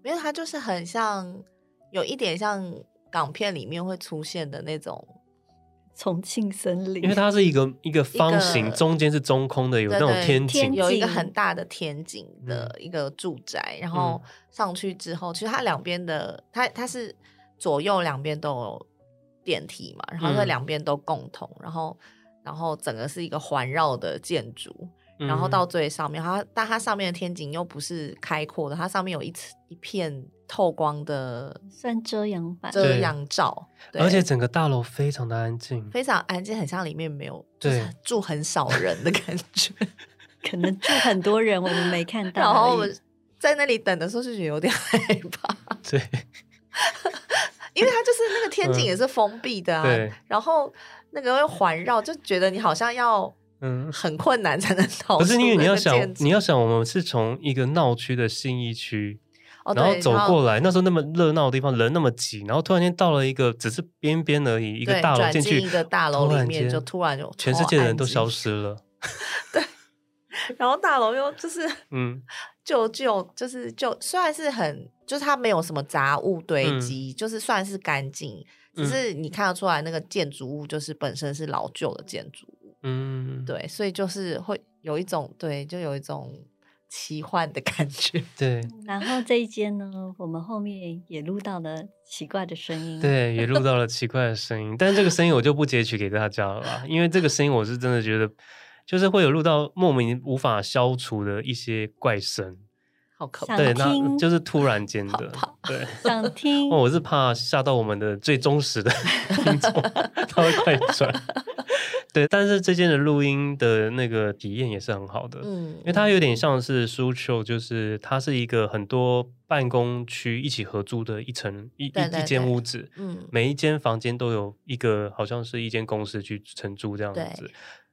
没有，它就是很像，有一点像港片里面会出现的那种。重庆森林，因为它是一个 一个方形，中间是中空的，有那种天井，有一个很大的天井的一个住宅，然后上去之后，其实它两边的，它它是左右两边都有电梯嘛，然后在两边都共同，然后然后整个是一个环绕的建筑。然后到最上面，它但它上面的天井又不是开阔的，它上面有一层一片透光的，算遮阳板、遮阳罩，而且整个大楼非常的安静，非常安静，很像里面没有，就是住很少人的感觉，可能住很多人，我们没看到。然后我们在那里等的时候就觉得有点害怕，对，因为它就是那个天井也是封闭的啊，对，然后那个会环绕，就觉得你好像要。嗯，很困难才能逃。可是因为你要想，你要想，我们是从一个闹区的信义区，哦、然后走过来，那时候那么热闹的地方，人那么挤，然后突然间到了一个只是边边而已，一个大楼进去，一个大楼里面就突然就全世界的人都消失了。对，然后大楼又就是嗯，旧旧就是就虽然是很，就是它没有什么杂物堆积，嗯、就是算是干净，只是你看得出来那个建筑物就是本身是老旧的建筑物。嗯，对，所以就是会有一种对，就有一种奇幻的感觉。对，然后这一间呢，我们后面也录到了奇怪的声音。对，也录到了奇怪的声音，但是这个声音我就不截取给大家了吧，因为这个声音我是真的觉得，就是会有录到莫名无法消除的一些怪声。好可怕！对，那就是突然间的，对，想听。我是怕吓到我们的最忠实的 听众，他会快转。对，但是这间的录音的那个体验也是很好的，嗯，因为它有点像是 studio，就是它是一个很多办公区一起合租的一层一一一间屋子，嗯，每一间房间都有一个好像是一间公司去承租这样子，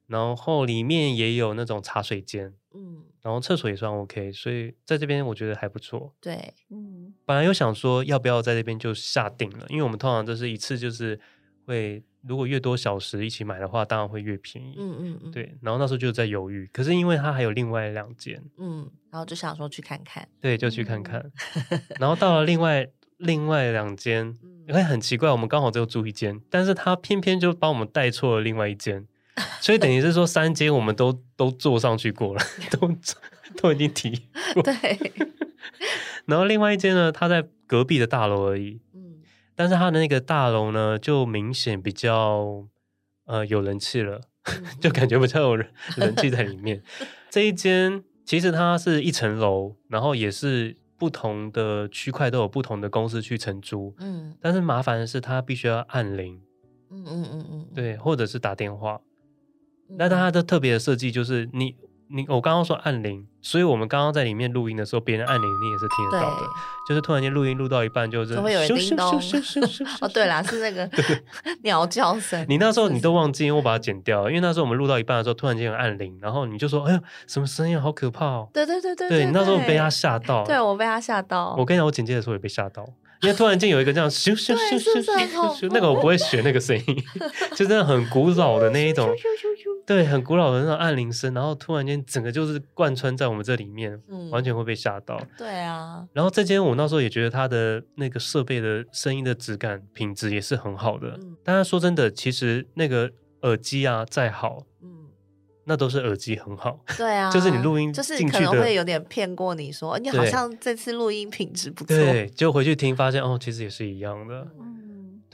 然后里面也有那种茶水间，嗯，然后厕所也算 OK，所以在这边我觉得还不错，对，嗯，本来又想说要不要在这边就下定了，因为我们通常都是一次就是会。如果越多小时一起买的话，当然会越便宜。嗯嗯嗯，对。然后那时候就在犹豫，可是因为它还有另外两间，嗯，然后就想说去看看。对，就去看看。嗯、然后到了另外另外两间，你会很奇怪，我们刚好只有住一间，但是他偏偏就帮我们带错了另外一间，所以等于是说三间我们都都坐上去过了，都 都已经提过。对。然后另外一间呢，它在隔壁的大楼而已。嗯但是它的那个大楼呢，就明显比较呃有人气了，就感觉比较有人人气在里面。这一间其实它是一层楼，然后也是不同的区块都有不同的公司去承租。嗯，但是麻烦的是它必须要按铃。嗯嗯嗯嗯，对，或者是打电话。那它的特别的设计就是你。你我刚刚说按铃，所以我们刚刚在里面录音的时候，别人按铃你也是听得到的。就是突然间录音录到一半，就是会有叮咚。哦，对啦，是那个 鸟叫声。你那时候你都忘记，因为我把它剪掉了。因为那时候我们录到一半的时候，突然间有按铃，然后你就说：“哎呀，什么声音？好可怕哦！”对对对对，对你那时候被他吓到。对我被他吓到。我跟你讲，我剪接的时候也被吓到，因为突然间有一个这样咻咻咻咻咻咻，那个我不会学那个声音，就真的很古老的那一种。对，很古老的那种按铃声，然后突然间整个就是贯穿在我们这里面，嗯、完全会被吓到。对啊，然后这间我那时候也觉得它的那个设备的声音的质感品质也是很好的。嗯、但是说真的，其实那个耳机啊再好，嗯，那都是耳机很好。对啊，就是你录音就是可能会有点骗过你说，你好像这次录音品质不错，对，就回去听发现哦，其实也是一样的。嗯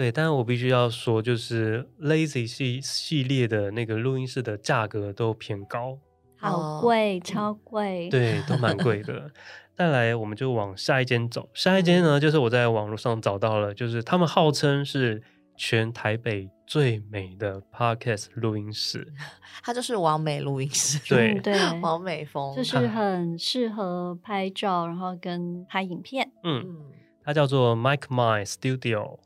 对，但是我必须要说，就是 Lazy 系系列的那个录音室的价格都偏高，好贵，超贵。对，都蛮贵的。再来，我们就往下一间走。下一间呢，就是我在网络上找到了，就是他们号称是全台北最美的 Podcast 录音室，它就是完美录音室。对对，完美风，就是很适合拍照，然后跟拍影片。嗯，它叫做 Mike My Studio。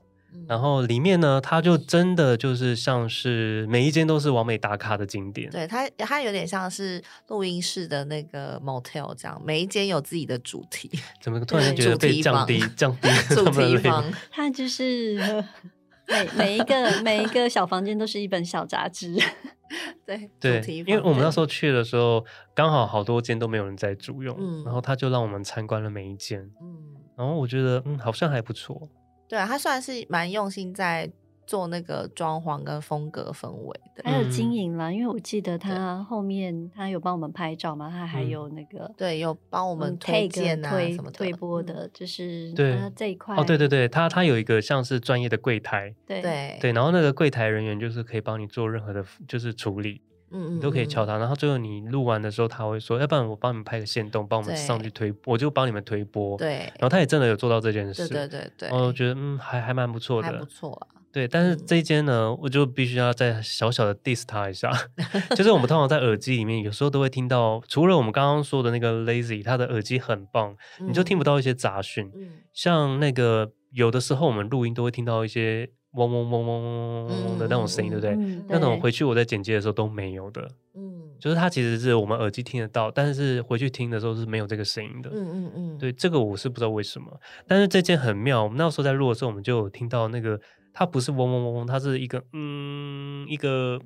然后里面呢，它就真的就是像是每一间都是完美打卡的景点。对，它它有点像是录音室的那个 motel 这样，每一间有自己的主题。怎么突然觉得被降低降低主题房？它就是每每一个每一个小房间都是一本小杂志。对对，因为我们那时候去的时候，刚好好多间都没有人在租用，嗯，然后他就让我们参观了每一间，嗯，然后我觉得嗯好像还不错。对啊，他算是蛮用心在做那个装潢跟风格氛围的，还有经营啦。因为我记得他后面他有帮我们拍照嘛，他还有那个对，有帮我们推荐啊什么推播的，就是他这一块哦，对对对，他他有一个像是专业的柜台，对对对，然后那个柜台人员就是可以帮你做任何的，就是处理。嗯，你都可以敲他，然后最后你录完的时候，他会说：“要不然我帮你们拍个线动，帮我们上去推，我就帮你们推播。”对，然后他也真的有做到这件事，对对对，我觉得嗯，还还蛮不错的，还不错啊。对，但是这一间呢，我就必须要再小小的 diss 他一下，就是我们通常在耳机里面有时候都会听到，除了我们刚刚说的那个 Lazy，他的耳机很棒，你就听不到一些杂讯，嗯。像那个有的时候我们录音都会听到一些。嗡嗡嗡嗡嗡嗡的那种声音，对不对？那种回去我在剪辑的时候都没有的。嗯，就是它其实是我们耳机听得到，但是回去听的时候是没有这个声音的。嗯嗯嗯，对，这个我是不知道为什么。但是这件很妙，我们那时候在录的时候，我们就有听到那个，它不是嗡嗡嗡嗡，它是一个嗯一个。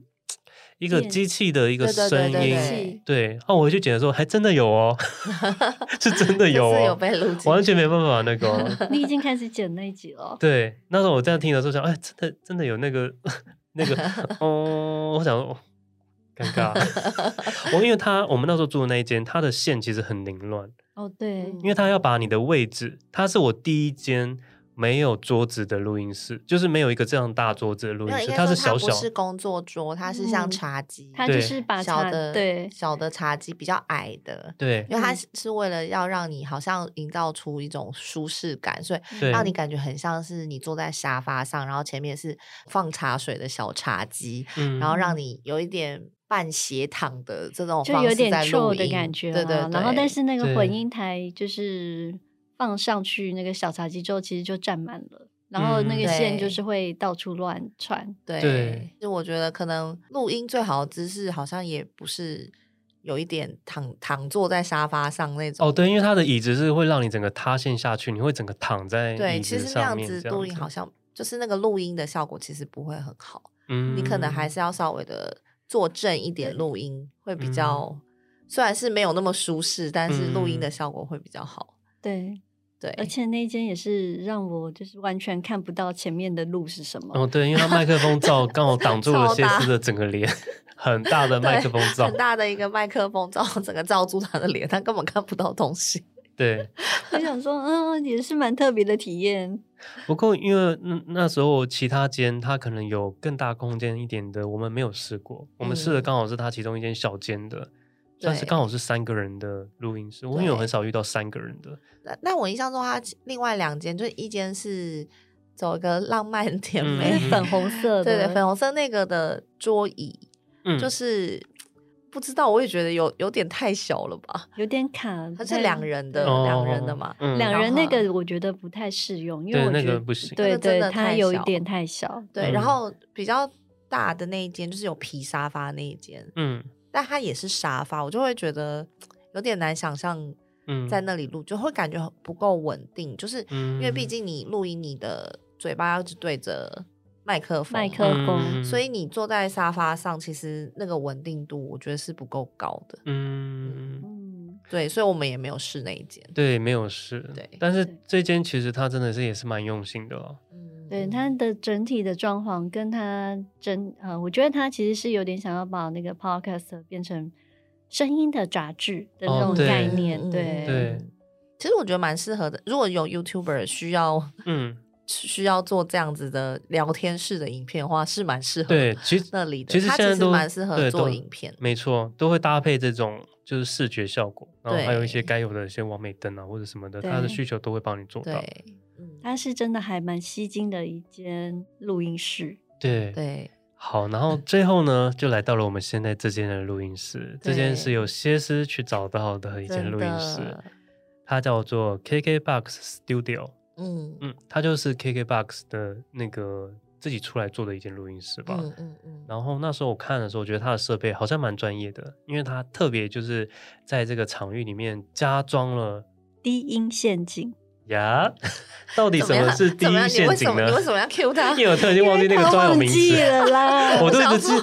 一个机器的一个声音，对，哦，我回去剪的时候还真的有哦，是真的有哦，有被录，完全没办法那个。你已经开始剪那一集了。对，那时候我这样听的时候想，哎，真的真的有那个那个，哦，我想说，尴尬。我因为他我们那时候住的那一间，它的线其实很凌乱。哦，对，因为他要把你的位置，他是我第一间。没有桌子的录音室，就是没有一个这样大桌子的录音室，它是小小，不是工作桌，它是像茶几，它就是把小的对小的茶几比较矮的，对，因为它是为了要让你好像营造出一种舒适感，所以让你感觉很像是你坐在沙发上，然后前面是放茶水的小茶几，嗯，然后让你有一点半斜躺的这种方式在录音的感觉，对对，然后但是那个混音台就是。放上去那个小茶几之后，其实就占满了，然后那个线就是会到处乱窜。对，就我觉得可能录音最好的姿势，好像也不是有一点躺躺坐在沙发上那种。哦，对，因为它的椅子是会让你整个塌陷下去，你会整个躺在椅子上面。对，其实那样子录音好像就是那个录音的效果其实不会很好。嗯，你可能还是要稍微的坐正一点录音会比较，虽然是没有那么舒适，但是录音的效果会比较好。对。对，而且那间也是让我就是完全看不到前面的路是什么。哦，对，因为它麦克风罩刚好挡住了谢斯的整个脸，很大的麦克风罩，很大的一个麦克风罩，整个罩住他的脸，他根本看不到东西。对，我想说，嗯，也是蛮特别的体验。不过，因为那那时候其他间它可能有更大空间一点的，我们没有试过，我们试的刚好是它其中一间小间的。但是刚好是三个人的录音室，我因为很少遇到三个人的。那那我印象中，他另外两间，就是一间是走一个浪漫 甜美、嗯、粉红色的，对对，粉红色那个的桌椅，嗯，就是不知道，我也觉得有有点太小了吧，有点卡。它是两人的，两人的嘛，两人那个我觉得不太适用，因为我觉得那个不行，对对，它有一点太小。对，然后比较大的那一间就是有皮沙发那一间，嗯。但它也是沙发，我就会觉得有点难想象，在那里录、嗯、就会感觉不够稳定，就是因为毕竟你录音，你的嘴巴要一直对着麦克风，麦克风，所以你坐在沙发上，其实那个稳定度我觉得是不够高的。嗯。嗯，对，所以我们也没有试那一间，对，没有试，对，但是这间其实它真的是也是蛮用心的哦。对它的整体的装潢，跟它整呃，我觉得它其实是有点想要把那个 podcast 变成声音的杂志的那种概念。哦、对，对，对，其实我觉得蛮适合的。如果有 YouTuber 需要，嗯，需要做这样子的聊天式的影片的话，是蛮适合。对，其实 那里的其实现在都蛮适合做影片，没错，都会搭配这种就是视觉效果，然后还有一些该有的一些完美灯啊或者什么的，它的需求都会帮你做到。它是真的还蛮吸睛的一间录音室。对对，好，然后最后呢，就来到了我们现在这间的录音室。这间是由谢师去找到的一间录音室，它叫做 KKBOX Studio。嗯嗯，它就是 KKBOX 的那个自己出来做的一间录音室吧。嗯嗯嗯。然后那时候我看的时候，我觉得它的设备好像蛮专业的，因为它特别就是在这个场域里面加装了低音陷阱。呀，到底什么是低音陷阱呢？你为什么要 Q 他？因为我突然间忘记那个专有名词了啦。我都一直记，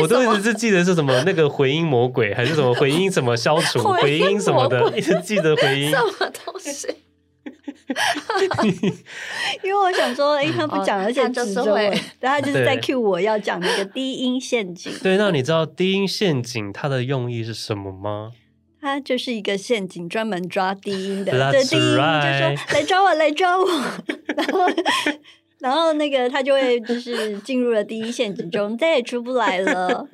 我都一直是记得是什么那个回音魔鬼，还是什么 回音什么消除回音什么的，一直记得回音。什么东西？因为我想说，哎，他不讲，而且就是会，然后他就是在 Q 我要讲那个低音陷阱。对，那你知道低音陷阱它的用意是什么吗？它就是一个陷阱，专门抓低音的。对，低音就说 来抓我，来抓我。然后，然后那个他就会就是进入了第一陷阱中，再也出不来了。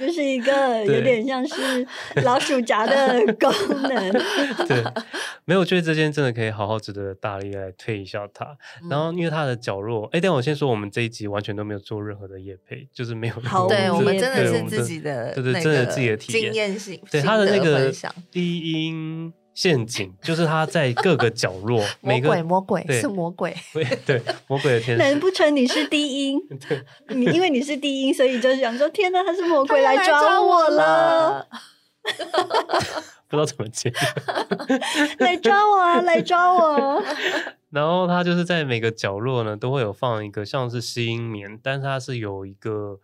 就是一个 有点像是老鼠夹的 功能。对，没有，我觉得这间真的可以好好值得大力来推一下它。嗯、然后，因为它的角落，哎，但我先说，我们这一集完全都没有做任何的夜配，就是没有。好，对我们真的是自己的，对对，真的自己的体验经验性。对它的那个低音。陷阱 就是它在各个角落，魔鬼魔鬼是魔鬼，对魔鬼的天使。难不成你是低音？你因为你是低音，所以就想说：天哪，他是魔鬼来抓我了！不知道怎么接，来抓我啊！来抓我！然后他就是在每个角落呢，都会有放一个像是吸音棉，但是它是有一个。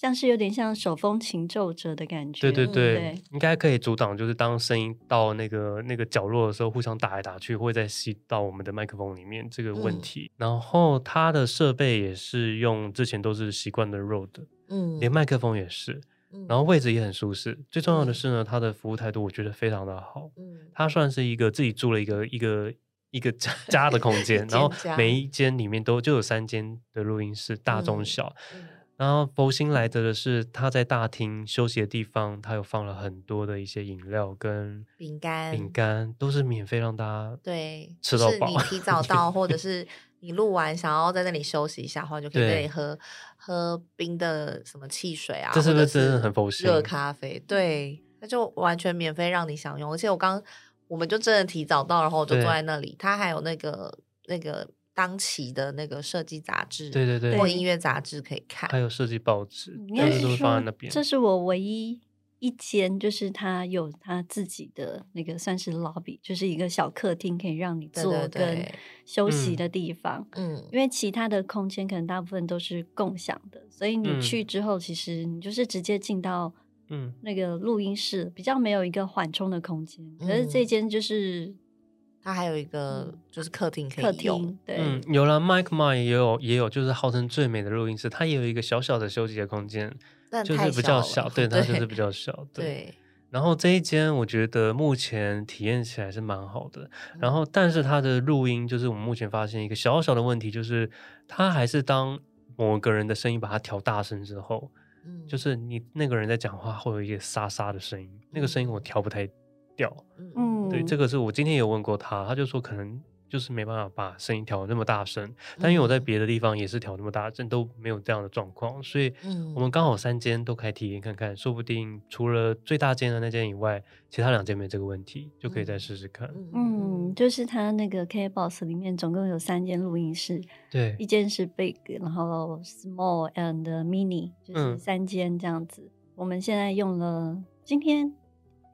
像是有点像手风琴奏折的感觉，对对对，对。应该可以阻挡，就是当声音到那个那个角落的时候，互相打来打去，会再吸到我们的麦克风里面这个问题。嗯、然后它的设备也是用之前都是习惯的 Rode，嗯，连麦克风也是，然后位置也很舒适。嗯、最重要的是呢，它的服务态度我觉得非常的好，嗯，它算是一个自己住了一个一个一个家的空间，然后每。一间里面都就有三间的录音室，大中小。嗯嗯然后佛心来得的是，他在大厅休息的地方，他有放了很多的一些饮料跟饼干，饼干都是免费让大家对吃到饱。就是你提早到，或者 是你录完想要在那里休息一下的话，就可以在那里喝喝冰的什么汽水啊，这是不是真的很佛心？热咖啡，对，那就完全免费让你享用。而且我刚我们就真的提早到，然后我就坐在那里，他还有那个那个。当期的那个设计杂志，对对对，或音乐杂志可以看，还有设计报纸，但是都放在那边。这是我唯一一间，就是他有他自己的那个算是 lobby，就是一个小客厅，可以让你坐跟休息的地方。嗯，因为其他的空间可能大部分都是共享的，所以你去之后，其实你就是直接进到嗯那个录音室，比较没有一个缓冲的空间。可是这间就是。它还有一个就是客厅可以用，对，嗯，有了 Mike Mike 也有也有，就是号称最美的录音室，它也有一个小小的休息的空间，就 是比较小，对，它就是比较小，对。然后这一间我觉得目前体验起来是蛮好的，然后但是它的录音就是我们目前发现一个小小的问题，就是它还是当某个人的声音把它调大声之后，嗯，就是你那个人在讲话会有一个沙沙的声音，那个声音我调不太掉，嗯，对，这个是我今天有问过他，他就说可能就是没办法把声音调那么大声，但因为我在别的地方也是调那么大声，都没有这样的状况，所以我们刚好三间都可以体验看看，说不定除了最大间的那间以外，其他两间没这个问题，就可以再试试看。嗯，就是他那个 KKBOX 里面总共有三间录音室，对，一间是 Big，然后 Small and Mini，就是三间这样子。嗯、我们现在用了今天。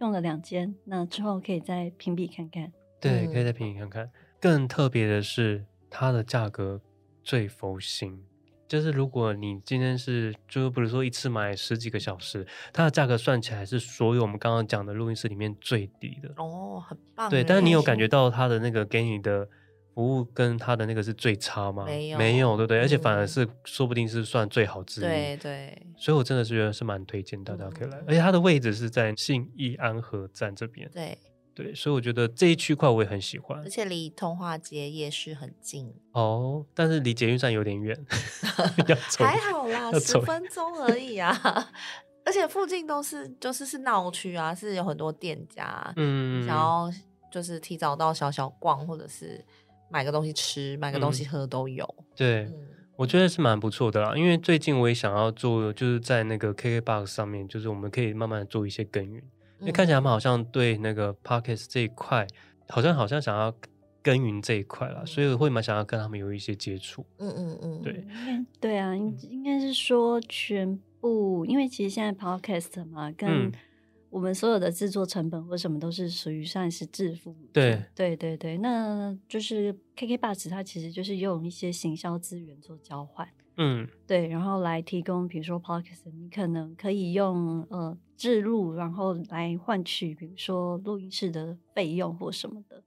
用了两间，那之后可以再评比看看。对，可以再评比看看。嗯、更特别的是，它的价格最佛心。就是如果你今天是，就比如说一次买十几个小时，它的价格算起来是所有我们刚刚讲的录音室里面最低的。哦，很棒。对，但是你有感觉到它的那个给你的服务跟他的那个是最差吗？没有，没有，对不对？嗯、而且反而是说不定是算最好之一。对对。所以我真的是觉得是蛮推荐大家可以来，嗯、而且它的位置是在信义安和站这边。对对，所以我觉得这一区块我也很喜欢，而且离通化街夜市很近。哦，但是离捷运站有点远，走还好啦，十分钟而已啊。而且附近都是就是是闹区啊，是有很多店家，嗯，想要就是提早到小小逛或者是。买个东西吃，买个东西喝都有。嗯、对，嗯、我觉得是蛮不错的啦。因为最近我也想要做，就是在那个 KKBOX 上面，就是我们可以慢慢做一些耕耘。嗯、因为看起来他们好像对那个 Podcast 这一块，好像好像想要耕耘这一块了，所以我会蛮想要跟他们有一些接触。嗯嗯嗯，对，对啊，应应该是说全部，因为其实现在 podcast 嘛，跟我们所有的制作成本或什么都是属于算是自付。对对对对，那就是 KK Bus 它其实就是用一些行销资源做交换。嗯，对，然后来提供，比如说 podcast，你可能可以用呃置入，然后来换取，比如说录音室的费用或什么的。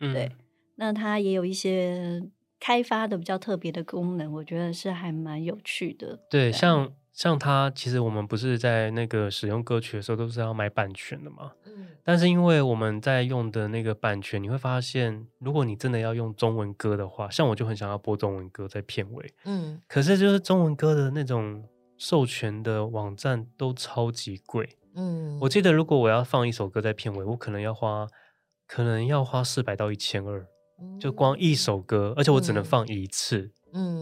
嗯，对，那它也有一些开发的比较特别的功能，我觉得是还蛮有趣的。对，对像像它，其实我们不是在那个使用歌曲的时候都是要买版权的嘛。嗯。但是因为我们在用的那个版权，你会发现，如果你真的要用中文歌的话，像我就很想要播中文歌在片尾，嗯，可是就是中文歌的那种授权的网站都超级贵，嗯，我记得如果我要放一首歌在片尾，我可能要花，可能要花四百到一千二，就光一首歌，而且我只能放一次，嗯，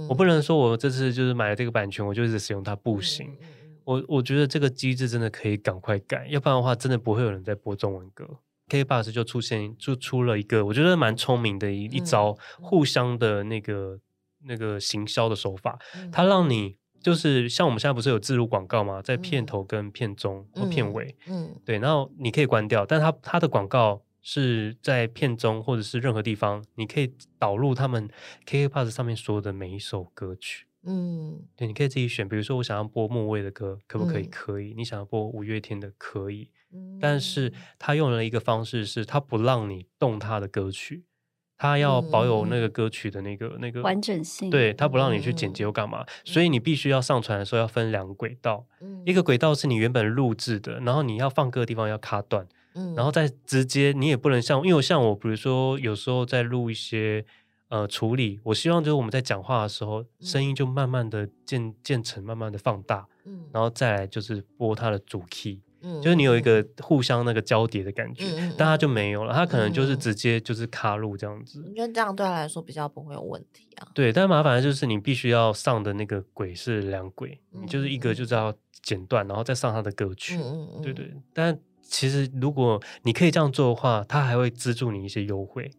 我不能说我这次就是买了这个版权，我就一直使用它，不行。嗯我我觉得这个机制真的可以赶快改，要不然的话，真的不会有人在播中文歌。KKBOX 就出现就出了一个我觉得蛮聪明的一一招，互。相的那个那个行销的手法，它让。你就是像我们现在不是有置入广告吗？在片头跟片中或片尾，嗯，对，然后你可以关掉，但它它的广告是在片中或者是任何地方，你可以导入他们 KKBOX 上面所有的每一首歌曲。嗯，对，你可以自己选，比如说我想要播莫文蔚的歌，可不可以？嗯、可以。你想要播五月天的，可以。嗯、但是他用了一个方式，是他不让你动他的歌曲，他要保有那个歌曲的那个、嗯、那个完整性。对，他不让你去剪辑或干嘛，嗯、所以你必须要上传的时候要分两个轨道，嗯、一个轨道是你原本录制的，然后你要放歌的地方要卡断，嗯、然后再直接你也不能像，因为我像我，比如说有时候在录一些。呃，处理，我希望就是我们在讲话的时候，声音就慢慢的渐渐层，慢慢的放大，嗯，然后再来就是播它的主 key，嗯，就是你有一个互相那个交叠的感觉，嗯，但它就没有了，它可能就是直接就是卡入这样子。我觉得这样对他来说比较不会有问题啊。对，但麻烦的就是你必须要上的那个轨是两轨，嗯，你就是一个就是要剪断，然后再上他的歌曲，嗯嗯，对对。但其实如果你可以这样做的话，他还会资助你一些优惠。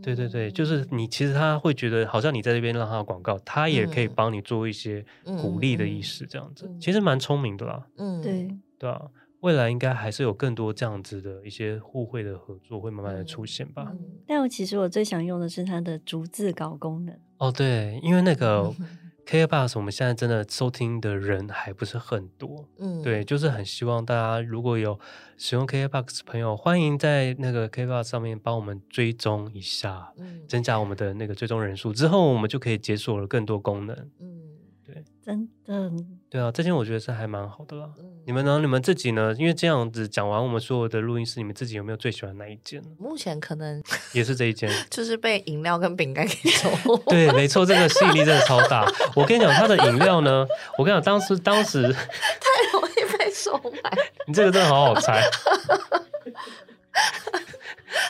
对对对，就是你其实他会觉得好像你在这边让他广告，他也可以帮你做一些鼓励的意思，这样子、嗯、其实蛮聪明的啦。嗯，对对啊，未来应该还是有更多这样子的一些互惠的合作会慢慢的出现吧。嗯、但我其实我最想用的是它的逐字稿功能。哦，对，因为那个。KKBOX 我们现在真的收听的人还不是很多，嗯，对，就是很希望大家如果有使用 KKBOX 朋友，欢迎在那个 KKBOX 上面帮我们追踪一下，嗯，增加我们的那个追踪人数，之后我们就可以解锁了更多功能，嗯，对，真的，对啊，这件我觉得是还蛮好的啦。嗯，你们呢？你们自己呢？因为这样子讲完我们所有的录音室，你们自己有没有最喜欢哪一件？目前可能 也是这一件，就是被饮料跟饼干给 收。对，没错，这个吸引力真的超大。我跟你讲，它的饮料呢，我跟你讲，当时当时太容易被收买。你这个真的好好猜。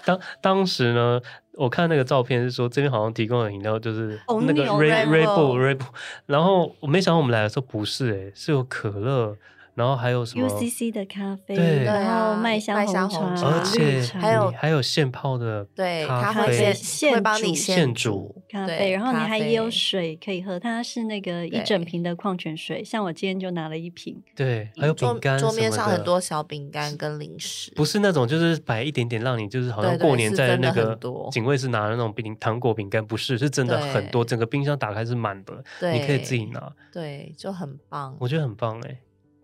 当当时呢，我看那个照片是说这边好像提供的饮料就是那个 Bull Red Bull，然后我没想到我们来的时候不是哎、欸，是有可乐。然后还有什么？UCC 的咖啡，对，然后麦香红茶，而且还有还有现泡的对咖啡，现帮你现煮咖啡，然后你还也有水可以喝，它是那个一整瓶的矿泉水。像我今天就拿了一瓶。对，还有饼干，桌面上很多小饼干跟零食，不是那种就是摆一点点让你就是好像过年在那个警卫室拿的那种饼糖果饼干，不是，是真的很多，整个冰箱打开是满的，你可以自己拿，对，就很棒，我觉得很棒哎。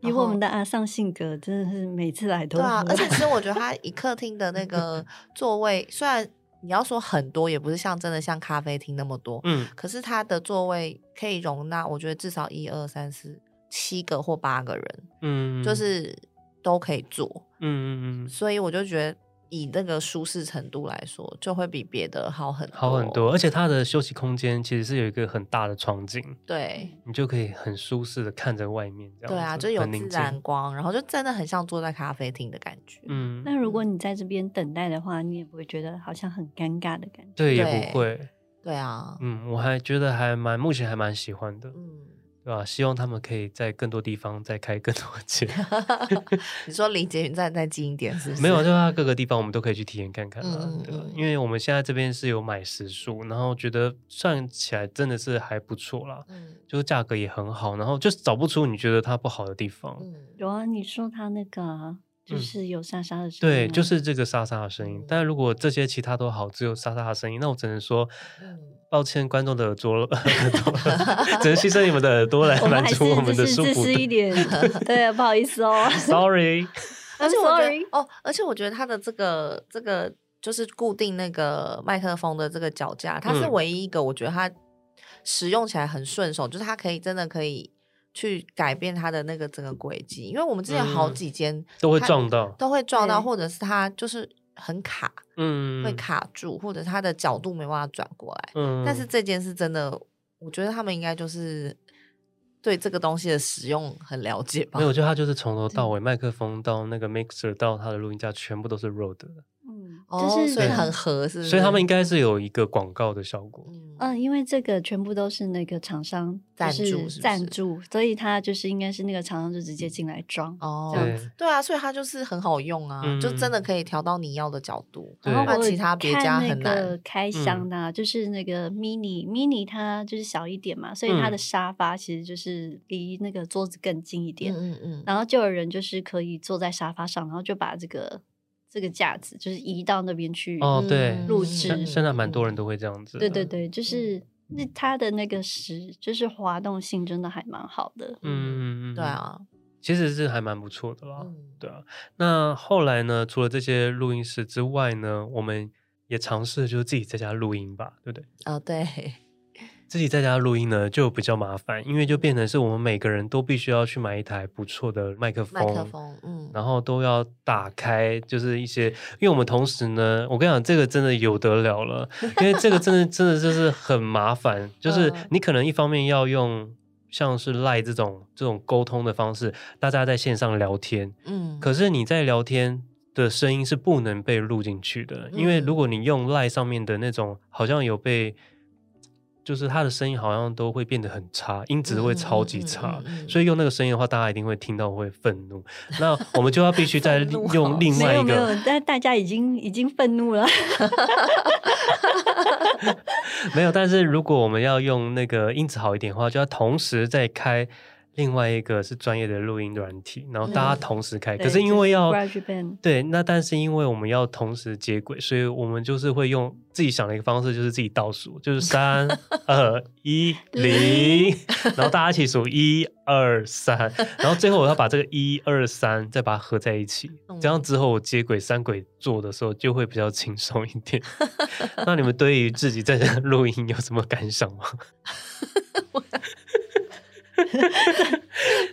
以我们的阿尚性格，真的是每次来都对啊，而且其实我觉得他一客厅的那 个座位，虽然你要说很多，也不是像真的像咖啡厅那么多，嗯，可是他的座位可以容纳，我觉得至少一二三四七个或八个人，嗯，就是都可以坐，嗯嗯嗯，所以我就觉得。以那个舒适程度来说，就会比别的好很多，好很多。而且它的休息空间其实是有一个很大的窗景，对，你就可以很舒适的看着外面，这样。对啊，就有自然光，然后就真的很像坐在咖啡厅的感觉。嗯，那如果你在这边等待的话，你也不会觉得好像很尴尬的感觉。对，也不会。对啊，嗯，我还觉得还蛮，目前还蛮喜欢的。嗯，对吧？希望他们可以在更多地方再开更多间。你说离捷运站再近一点是不是？没有，就它各个地方我们都可以去体验看看啦。嗯对，因为我们现在这边是有买时数，然后觉得算起来真的是还不错啦。嗯，就是价格也很好，然后就是找不出你觉得它不好的地方。嗯，有啊，你说它那个。就是有沙沙的声音，对，就是这个沙沙的声音。嗯、但如果这些其他都好，只有沙沙的声音，那我只能说，嗯、抱歉，观众的耳朵，只能牺牲你们的耳朵来 满足我们的舒服。自私一点，对，不好意思哦，Sorry。而且我觉得哦，而且我觉得它的这个这个就是固定那个麦克风的这个脚架，它是唯一一个我觉得它使用起来很顺手，嗯、就是它可以真的可以。去改变它的那个整个轨迹，因为我们之前好几间、嗯、都会撞到，都会撞到，或者是它就是很卡，嗯，会卡住，或者它的角度没办法转过来。嗯，但是这件事真的，我觉得他们应该就是对这个东西的使用很了解吧。没有，我觉得他就是从头到尾，麦克风到那个 mixer 到他的录音架，全部都是 Rode 的。就是所以很合适，所以他们应该是有一个广告的效果。嗯，因为这个全部都是那个厂商赞助赞助，所以他就是应该是那个厂商就直接进来装哦，这样子。对啊，所以它就是很好用啊，就真的可以调到你要的角度。然后其他别家很难开箱的，就是那个 mini mini 它就是小一点嘛，所以它的沙发其实就是离那个桌子更近一点。嗯嗯。然后就有人就是可以坐在沙发上，然后就把这个。这个架子就是移到那边去哦，对，录制。现在蛮多人都会这样子。对对对，就是那它的那个实，就是滑动性真的还蛮好的。嗯，对啊，其实是还蛮不错的啦。对啊，那后来呢？除了这些录音室之外呢，我们也尝试就是自己在家录音吧，对不对？哦，对。自己在家录音呢，就比较麻烦，因为就变成是我们每个人都必须要去买一台不错的麦克风，麦克风，嗯，然后都要打开，就是一些，因为我们同时呢，我跟你讲，这个真的有得了了，因为这个真的真的就是很麻烦，就是你可能一方面要用像是 Line 这种这种沟通的方式，大家在线上聊天，嗯，可是你在聊天的声音是不能被录进去的，因为如果你用 Line 上面的那种，好像有被。就是他的声音好像都会变得很差，音质会超级差，嗯嗯嗯嗯、所以用那个声音的话，大家一定会听到会愤怒。那我们就要必须再 用另外一个，没有没有，但大家已经已经愤怒了。没有，但是如果我们要用那个音质好一点的话，就要同时再开。另外一个是专业的录音软体，然后大家同时开，嗯、可是因为要对，那但是因为我们要同时接轨，所以我们就是会用自己想的一个方式，就是自己倒数，就是三 二一零，然后大家一起数一二三，然后最后我要把这个一二三再把它合在一起，这样之后我接轨三轨做的时候就会比较轻松一点。那你们对于自己在这录音有什么感想吗？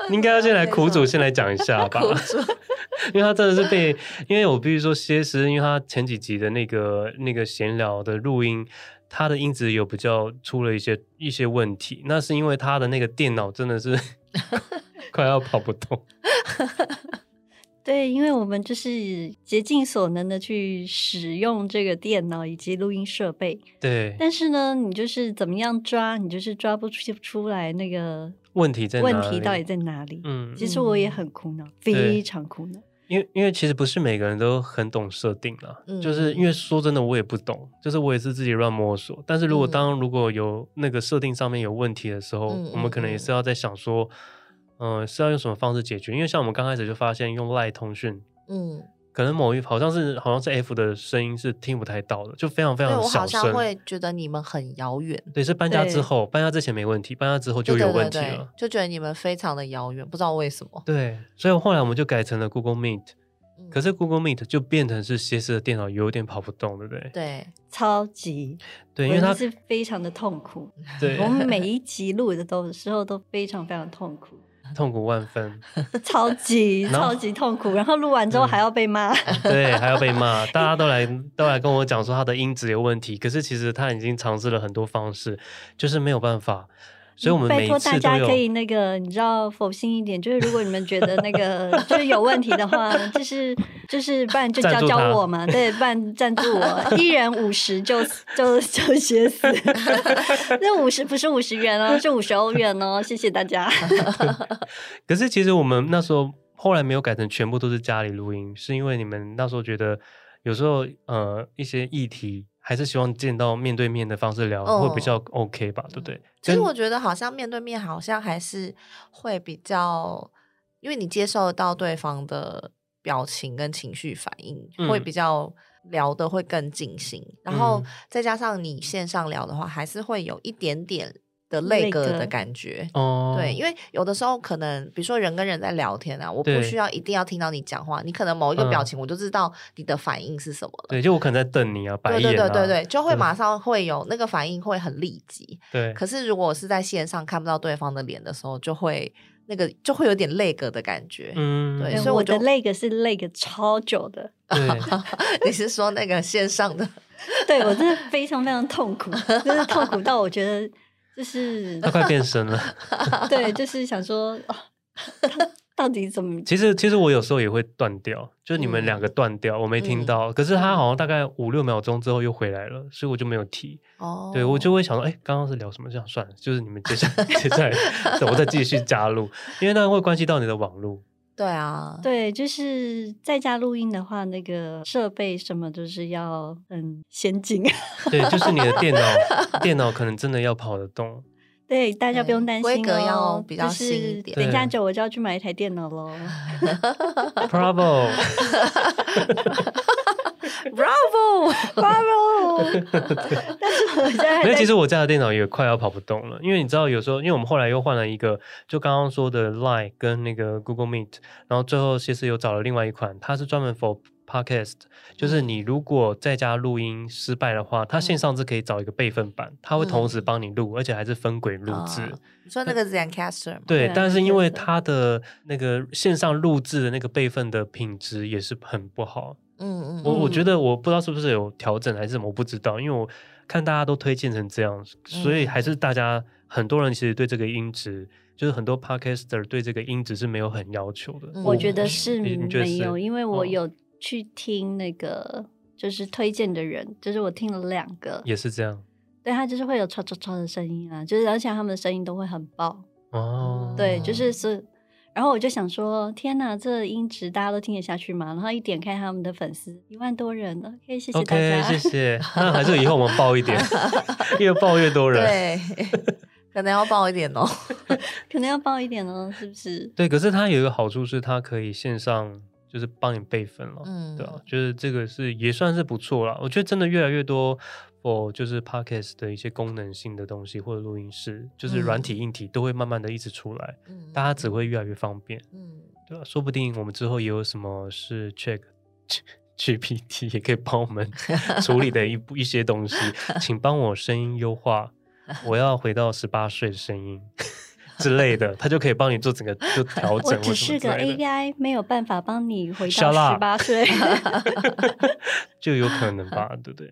你 应该要先来苦主先来讲一下吧，因为他真的是被，因为我必须说歇思，因为他前几集的那个那个闲聊的录音，他的音质有比较出了一些一些问题，那是因为他的那个电脑真的是快要跑不动。对，因为我们就是竭尽所能的去使用这个电脑以及录音设备，对，但是呢，你就是怎么样抓，你就是抓不出出来那个。问题在哪里？问题到底在哪里？嗯，其实我也很苦恼，嗯、非常苦恼。因为因为其实不是每个人都很懂设定啦，嗯、就是因为说真的，我也不懂，就是我也是自己乱摸索。但是如果当如果有那个设定上面有问题的时候，嗯、我们可能也是要在想说，嗯、呃，是要用什么方式解决？因为像我们刚开始就发现用 LINE 通讯，嗯。可能某一好像是好像是 F 的声音是听不太到的，就非常非常小声。我好像会觉得你们很遥远。对，是搬家之后，搬家之前没问题，搬家之后就有问题了，对对对对，就觉得你们非常的遥远，不知道为什么。对，所以后来我们就改成了 Google Meet，嗯，可是 Google Meet 就变成是歇思的电脑有点跑不动，对不对？对，超级。对，因为它是非常的痛苦。对，我们每 一集录的都时候都非常非常痛苦。痛苦万分，超级超级痛苦。然后录完之后还要被骂，嗯，对，还要被骂。大家都来都来跟我讲说他的音质有问题，可是其实他已经尝试了很多方式，就是没有办法。所以我们拜托大家可以那个，你知道否心一点，就是如果你们觉得那个 就是有问题的话，就是就是不然就教教我嘛，对，不然赞助我，一人五十就就就写死。那五十不是五十元哦，是五十欧元哦，谢谢大家。可是其实我们那时候后来没有改成全部都是家里录音，是因为你们那时候觉得有时候呃一些议题。还是希望见到面对面的方式聊，会比较 OK 吧，嗯、对不对？其实我觉得好像面对面好像还是会比较，因为你接受得到对方的表情跟情绪反应，嗯、会比较聊得会更尽兴。然后再加上你线上聊的话，还是会有一点点。的那个的感觉哦，对，因为有的时候可能，比如说人跟人在聊天啊，我不需要一定要听到你讲话，你可能某一个表情，我就知道你的反应是什么了。对，就我可能在瞪你啊，白眼啊，对对对对，就会马上会有那个反应，会很立即。对，可是如果我是在线上看不到对方的脸的时候，就会那个就会有点累格的感觉。嗯，对，所以我的累格是累格超久的。你是说那个线上的？对，我真的非常非常痛苦，就是痛苦到我觉得。就是他快变身了 对，就是想说，哦，到底怎么？其实，其实我有时候也会断掉，就你们两个断掉，嗯、我没听到。可是他好像大概五六秒钟之后又回来了，所以我就没有提。哦，对我就会想说，哎，刚刚是聊什么？这样算了，就是你们接下来接下来，我再继续加入，因为那会关系到你的网络。对啊，对，就是在家录音的话，那个设备什么都是要很先进。对，就是你的电脑，电脑可能真的要跑得动。对，大家不用担心哦，规格要比较新一点。等一下就我就要去买一台电脑喽。Bravo。Bravo，Bravo！但是我现在，因为其实我家的电脑也快要跑不动了，因为你知道，有时候因为我们后来又换了一个，就刚刚说的 Line 跟那个 Google Meet，然后最后其实又找了另外一款，它是专门 for podcast，就是你如果在家录音失败的话，它线上是可以找一个备份版，它会同时帮你录，而且还是分轨录制。你说那个 Zencaster 吗？对，但是因为它的那个线上录制的那个备份的品质也是很不好。嗯嗯，我我觉得我不知道是不是有调整还是什么，我不知道，因为我看大家都推荐成这样，所以还是大家很多人其实对这个音质，就是很多 podcaster 对这个音质是没有很要求的。我觉得是没有，因为我有去听那个就是推荐的人，就是我听了两个，也是这样，对，他就是会有唰唰唰的声音啊，就是而且他们的声音都会很爆哦，对，就是是。然后我就想说，天哪，这音质大家都听得下去吗？然后一点开他们的粉丝一万多人了，可以谢谢大家，okay, 谢谢。那还是以后我们报一点，越报越多人。对，可能要报一点哦，可能要报一点哦，是不是？对，可是它有一个好处是，它可以线上就是帮你备份了，嗯，对啊，就是这个是也算是不错了。我觉得真的越来越多。或就是 Podcast 的一些功能性的东西，或者录音室，就是软体硬体都会慢慢的一直出来，嗯、大家只会越来越方便，嗯，对吧？说不定我们之后也有什么是 Check GPT 也可以帮我们 处理的一部一些东西，请帮我声音优化，我要回到十八岁的声音之类的，他就可以帮你做整个就调整。我只是个 AI，没有办法帮你回到十八岁，就有可能吧，对不对？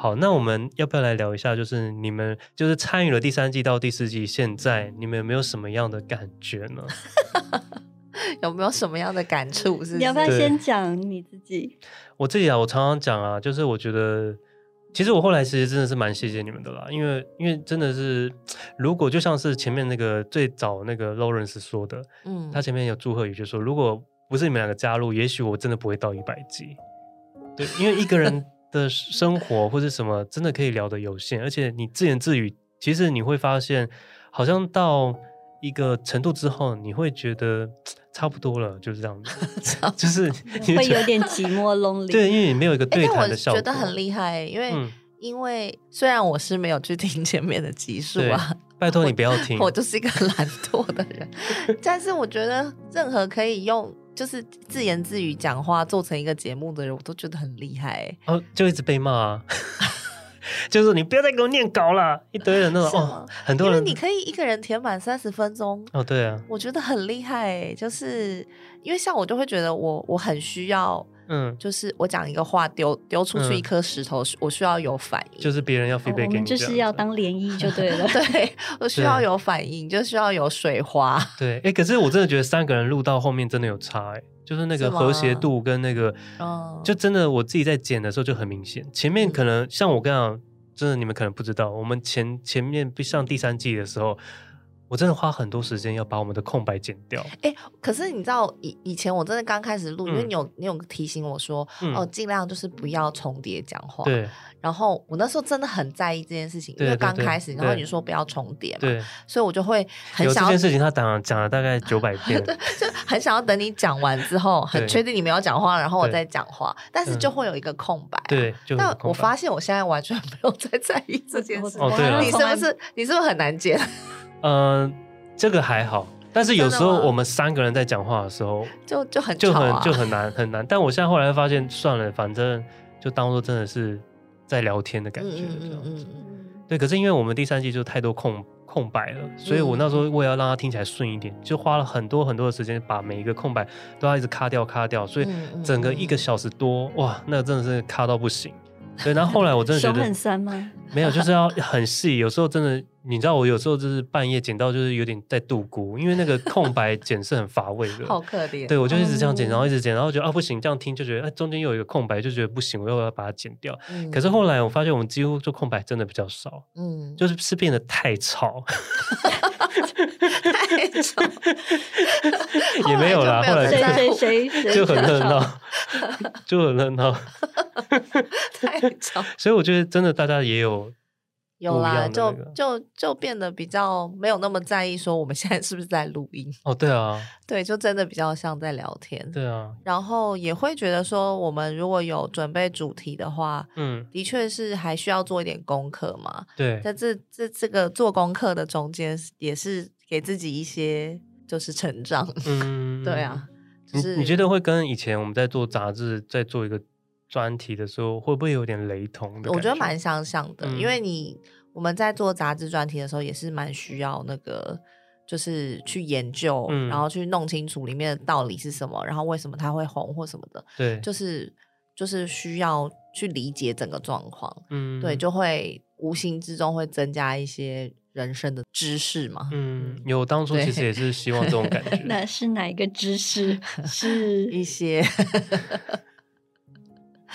好，那我们要不要来聊一下？就是你们就是参与了第三季到第四季，现在你们有没有什么样的感觉呢？有没有什么样的感触？是是？你要不要先讲你自己？我自己啊，我常常讲啊，就是我觉得，其实我后来其实真的是蛮谢谢你们的啦，因为因为真的是，如果就像是前面那个最早那个 Lawrence 说的，嗯，他前面有祝贺语，就说如果不是你们两个加入，也许我真的不会到一百集。对，因为一个人。的生活或者什么，真的可以聊的有限，而且你自言自语，其实你会发现，好像到一个程度之后，你会觉得差不多了，就是这样子，就是会有点寂寞 lonely。对，因为你没有一个对谈的效果。欸、我觉得很厉害，因为、嗯、因为虽然我是没有去听前面的集数啊，拜托你不要听，我，我就是一个 懒惰的人，但是我觉得任何可以用。就是自言自语讲话做成一个节目的人，我都觉得很厉害。哦，就一直被骂啊！就是你不要再给我念稿了，一堆人那种哦，很多人，因为你可以一个人填满三十分钟哦，对啊，我觉得很厉害，就是因为像我就会觉得我我很需要。嗯，就是我讲一个话，丢丢出去一颗石头，嗯，我需要有反应，就是别人要 feedback 给你，就是要当涟漪就对了。对，我需要有反应，就需要有水花。对，哎，欸，可是我真的觉得三个人录到后面真的有差，哎，就是那个和谐度跟那个，就真的我自己在剪的时候就很明显。前面可能像我刚刚，真的你们可能不知道，我们前前面上第三季的时候。我真的花很多时间要把我们的空白剪掉。哎、欸，可是你知道以以前我真的刚开始录、嗯，因为你有你有提醒我说，嗯、哦，尽量就是不要重叠讲话。对。然后我那时候真的很在意这件事情，因为刚开始，然后你说不要重叠嘛，所以我就会很想要。这件事情他讲讲了大概九百 遍，对，就很想要等你讲完之后，很确定你没有讲话，然后我再讲话，但是就会有一个空白、啊。对，但我发现我现在完全没有在在意这件事。哦，对，你是不是你是不是很难剪？嗯、呃，这个还好，但是有时候我们三个人在讲话的时候，就就很就很就很难很难。但我现在后来发现，算了，反正就当做真的是在聊天的感觉，嗯嗯嗯，对。可是因为我们第三季就太多空空白了，所以我那时候为了让它听起来顺一点，就花了很多很多的时间，把每一个空白都要一直卡掉卡掉，所以整个一个小时多，哇，那真的是卡到不行。对，然后后来我真的觉得很酸吗？没有，就是要很细。有时候真的，你知道，我有时候就是半夜剪到，就是有点在度孤，因为那个空白剪是很乏味的。好可怜。对，我就一直这样剪，然后一直剪，然后觉得啊不行，这样听就觉得哎中间又有一个空白，就觉得不行，我又要把它剪掉。嗯。可是后来我发现，我们几乎做空白真的比较少。嗯。就是是变得太吵。太吵。也没有啦，后来谁谁谁就很热闹，就很热闹。太吵，所以我觉得真的大家也有有啦，就就就变得比较没有那么在意说我们现在是不是在录音哦，对啊，对，就真的比较像在聊天，对啊，然后也会觉得说我们如果有准备主题的话，嗯，的确是还需要做一点功课嘛，对，在这这这个做功课的中间，也是给自己一些就是成长，嗯，对啊，就是你，你觉得会跟以前我们在做杂志在做一个。专题的时候会不会有点雷同的？我觉得蛮相像的，嗯，因为你我们在做杂志专题的时候也是蛮需要那个，就是去研究，嗯，然后去弄清楚里面的道理是什么，然后为什么它会红或什么的。对，就是就是需要去理解整个状况。嗯，对，就会无形之中会增加一些人生的知识嘛。嗯，有当 初其实也是希望这种感 觉。那是哪一个知识？是一些。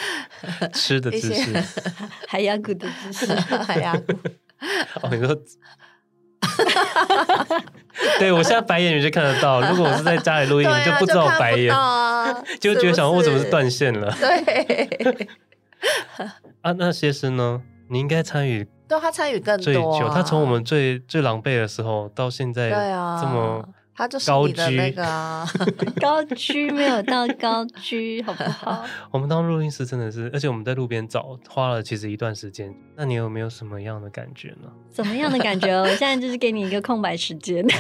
吃的知识，海牙骨的知识，海牙骨。哦，你说，对我现在白眼你就看得到。如果我是在家里录音，啊、你就不知道白眼，就，就觉得想问为什么是断线了。对。啊，那谢师呢？你应该参与，对他参与更多、啊。最久，他从我们最最狼狈的时候到现在，对啊，这么。他就是你的那个啊，高居没有到高居，好不好？我们当录音师真的是，而且我们在路边找，花了其实一段时间。那你有没有什么样的感觉呢？怎么样的感觉？我现在就是给你一个空白时间。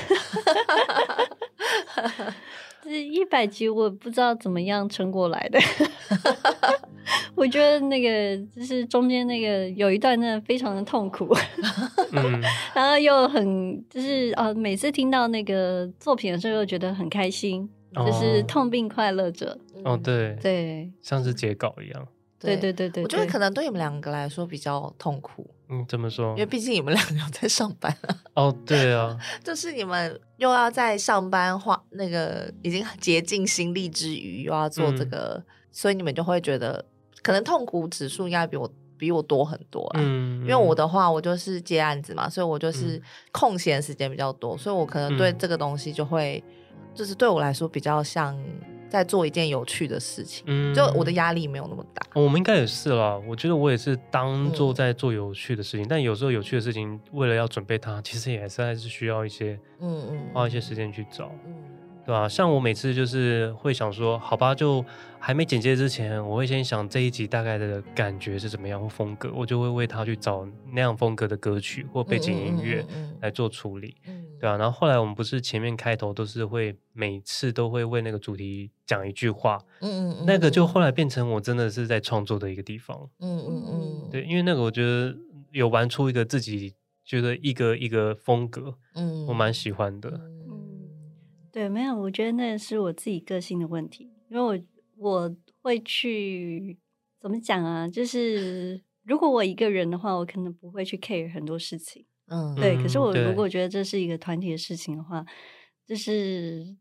这一百集我不知道怎么样撑过来的。我觉得那个就是中间那个有一段真的非常的痛苦，嗯、然后又很就是啊，每次听到那个作品的时候又觉得很开心，哦、就是痛并快乐着。哦，对对，像是截稿一样。对对对对，我觉得可能对你们两个来说比较痛苦。嗯，怎么说？因为毕竟你们两个有在上班啊。哦，对啊，就是你们又要在上班花那个已经竭尽心力之余，又要做这个，嗯、所以你们就会觉得。可能痛苦指数应该比我比我多很多啊，嗯，因为我的话，我就是接案子嘛，所以我就是空闲时间比较多，所以我可能对这个东西就会，就是对我来说比较像在做一件有趣的事情，嗯，就我的压力没有那么大。我们应该也是啦，我觉得我也是当做在做有趣的事情，嗯，但有时候有趣的事情为了要准备它，其实也是还是需要一些，嗯嗯，花一些时间去找，嗯，对吧？像我每次就是会想说，好吧，就。还没剪接之前，我会先想这一集大概的感觉是怎么样或风格，我就会为他去找那样风格的歌曲或背景音乐来做处理，嗯嗯嗯嗯、对啊，然后后来我们不是前面开头都是会每次都会为那个主题讲一句话，嗯嗯，嗯，那个就后来变成我真的是在创作的一个地方，嗯嗯嗯，对，因为那个我觉得有玩出一个自己觉得一个一个风格，嗯，我蛮喜欢的。嗯，对，没有，我觉得那是我自己个性的问题，因为我我会去怎么讲啊？就是如果我一个人的话，我可能不会去 care 很多事情，嗯，对。可是我如果觉得这是一个团体的事情的话，就是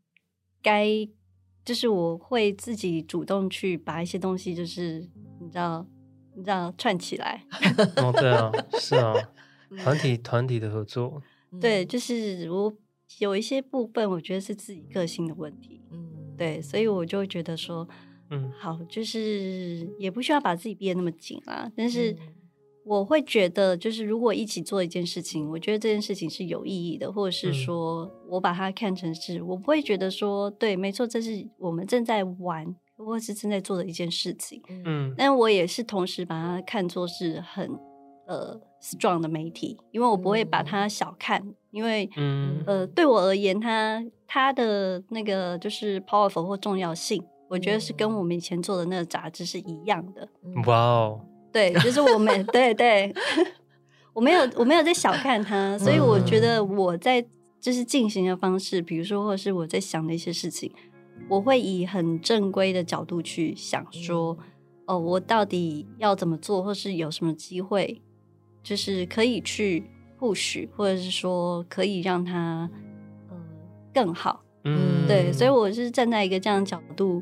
该。就是我会自己主动去把一些东西，就是你知道，你知道串起来。哦，对啊，是啊，团体团体的合作。对，就是我有一些部分，我觉得是自己个性的问题。嗯，对，所以我就会觉得说，嗯，好，就是也不需要把自己逼得那么紧啊，但是。嗯我会觉得，就是如果一起做一件事情，我觉得这件事情是有意义的，或者是说我把它看成是，我不会觉得说，对，没错，这是我们正在玩或是正在做的一件事情。嗯，但我也是同时把它看作是很呃 strong 的媒体，因为我不会把它小看，因为嗯。呃对我而言，它它的那个就是 powerful 或重要性，我觉得是跟我们以前做的那个杂志是一样的。哇哦。对，就是我们对对，我没有我没有在小看它，所以我觉得我在就是进行的方式，比如说或者是我在想的一些事情，我会以很正规的角度去想说，哦，我到底要怎么做，或是有什么机会，就是可以去 push，或者是说可以让他呃更好，嗯，对，所以我是站在一个这样的角度。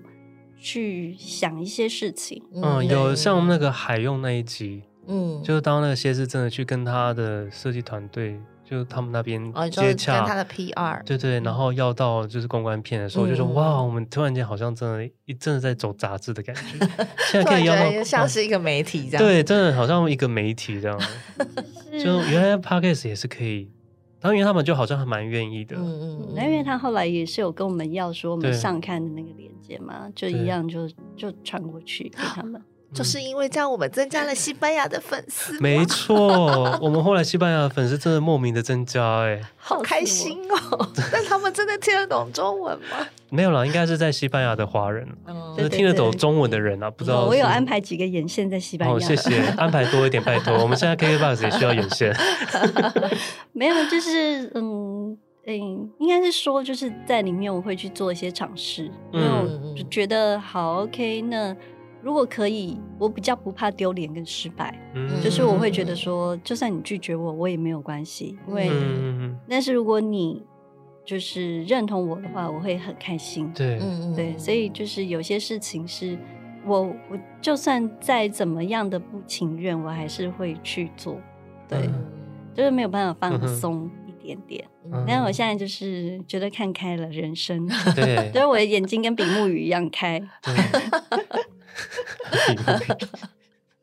去想一些事情，嗯，有像那个海用那一集，嗯，就是当那个谢师真的去跟他的设计团队，就他们那边接洽，跟他的 PR，对对，然后要到就是公关片的时候，就说哇，我们突然间好像真的，一真的在走杂志的感觉，现在可以要到像是一个媒体这样，对，真的好像一个媒体这样，就原来 Podcast 也是可以。当然，他们就好像还蛮愿意的。嗯嗯，那因为他后来也是有跟我们要说我们上看的那个链接嘛，就一样就就传过去给他们。就是因为这样，我们增加了西班牙的粉丝。没错，我们后来西班牙的粉丝真的莫名的增加，哎，好开心哦！但他们真的听得懂中文吗？没有啦，应该是在西班牙的华人，就是听得懂中文的人啊，不知道。我有安排几个眼线在西班牙。哦，谢谢，安排多一点，拜托。我们现在 KKBOX 也需要眼线。没有，就是嗯嗯，应该是说就是在里面我会去做一些尝试，因为我就觉得好 OK 那。如果可以，我比较不怕丢脸跟失败，嗯、就是我会觉得说，就算你拒绝我，我也没有关系，因为，嗯、但是如果你就是认同我的话，我会很开心。对，对，所以就是有些事情是我，我就算再怎么样的不情愿，我还是会去做。对，嗯、就是没有办法放松一点点。嗯、但是我现在就是觉得看开了人生，对，所以我的眼睛跟比目鱼一样开。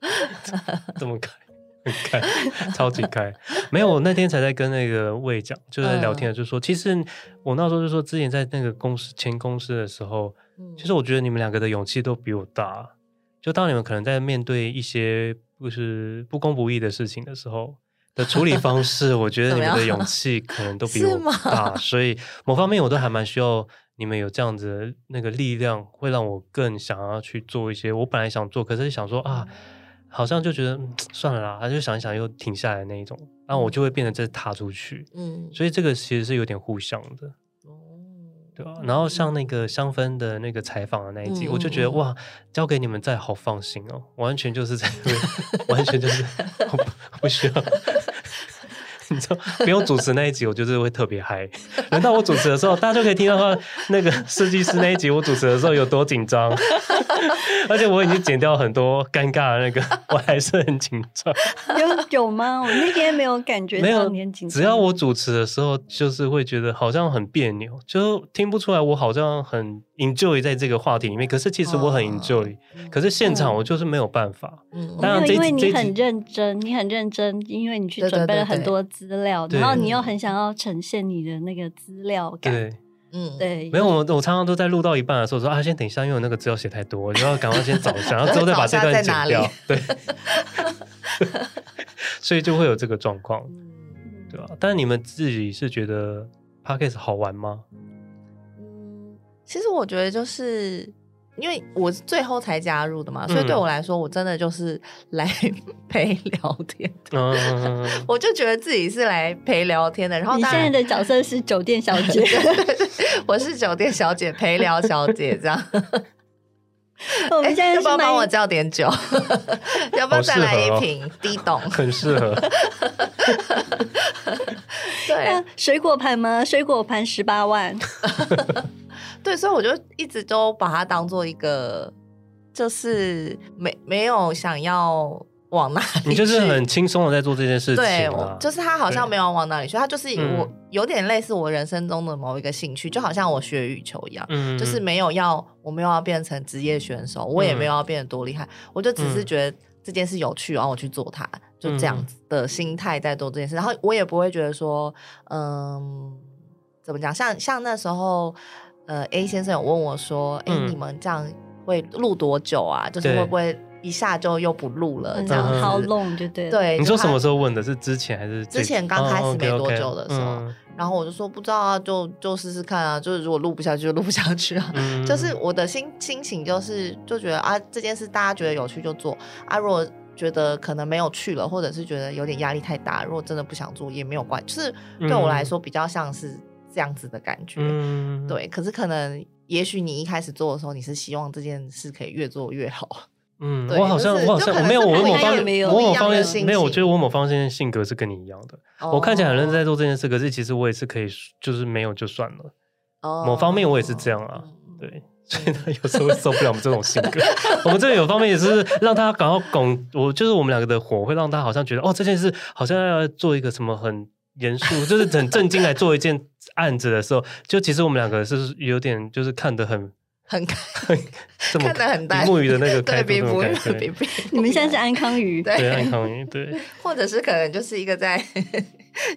这么开，很开，超级开。没有，我那天才在跟那个魏讲，就在聊天，就说，其实我那时候就说，之前在那个公司签公司的时候，其实我觉得你们两个的勇气都比我大。就当你们可能在面对一些不是不公不义的事情的时候的处理方式，我觉得你们的 勇气可能都比我大。所以某方面我都还蛮需要。你们有这样子的那个力量，会让我更想要去做一些我本来想做，可是想说啊，好像就觉得算了啦，他就想一想又停下来那一种，然后我就会变得再踏出去。嗯，所以这个其实是有点互相的，哦，对吧？然后像那个香氛的那个采访的那一集，嗯、我就觉得哇，交给你们在好放心哦，完全就是在，完全就是 我，不需要。你知道不用主持那一集，我就是会特别嗨。轮到我主持的时候，大家就可以听到他那个设计师那一集，我主持的时候有多紧张。而且我已经剪掉很多尴尬的那个，我还是很紧张。有有吗？我那天没有感觉到有点紧张。只要我主持的时候，就是会觉得好像很别扭，就听不出来我好像很 enjoy 在这个话题里面。可是其实我很 enjoy，、哦、可是现场我就是没有办法。嗯，当然因为你很认真，你很认真，因为你去准备了很多资料，对对对对，然后你又很想要呈现你的那个资料感。对。嗯，对，没有，我我常常都在录到一半的时候说啊，先等一下，因为我那个资料写太多，我就要赶快先找一下，然后之后再把这段剪掉。对，所以就会有这个状况，对吧？但是你们自己是觉得 Podcast 好玩吗？嗯，其实我觉得就是因为我是最后才加入的嘛，所以对我来说，我真的就是 来陪聊天的。嗯、我就觉得自己是来陪聊天的。然后你现在的角色是酒店小姐，我是酒店小姐，陪聊小姐这样。我们现在要不要帮我叫点酒？要不要再来一瓶低董？很适合。对，水果盘吗？水果盘十八万。对，所以我就一直都把它当做一个，就是没没有想要往哪里去，你就是很轻松的在做这件事情，啊。对，我就是他好像没有往哪里去，他就是我有点类似我人生中的某一个兴趣，嗯、就好像我学羽球一样，嗯、就是没有要我没有要变成职业选手，我也没有要变得多厉害，嗯、我就只是觉得这件事有趣，然后我去做它，就这样子的心态在做这件事，然后我也不会觉得说，嗯，怎么讲，像像那时候。呃，A 先生有问我说：“哎、你们这样会录多久啊？就是会不会一下就又不录了？这样好 long 就对。对，你说什么时候问的？是之前还是之前刚开始没多久的时候？然后我就说不知道啊，就就试试看啊。就是如果录不下去就录不下去啊。嗯、就是我的心心情就是就觉得啊，这件事大家觉得有趣就做啊。如果觉得可能没有趣了，或者是觉得有点压力太大，如果真的不想做也没有关系。就是对我来说比较像是。这样子的感觉，嗯、对。可是可能，也许你一开始做的时候，你是希望这件事可以越做越好。嗯，我好像，我好像我没有，我某方面，我某方面没有。我觉得我某方面性格是跟你一样的。哦、我看起来很认真在做这件事，可是其实我也是可以，就是没有就算了。哦，某方面我也是这样啊。对，所以他有时候受不了我们这种性格。我们这有方面也是让他感到拱，我就是我们两个的火会让他好像觉得哦，这件事好像要做一个什么很。严肃就是很 正经来做一件案子的时候，就其实我们两个是有点就是看得很很 很这么看得很淡，木鱼的那个 对比目鱼，比比你们现在是安康鱼。对。安康鱼对，或者是可能就是一个在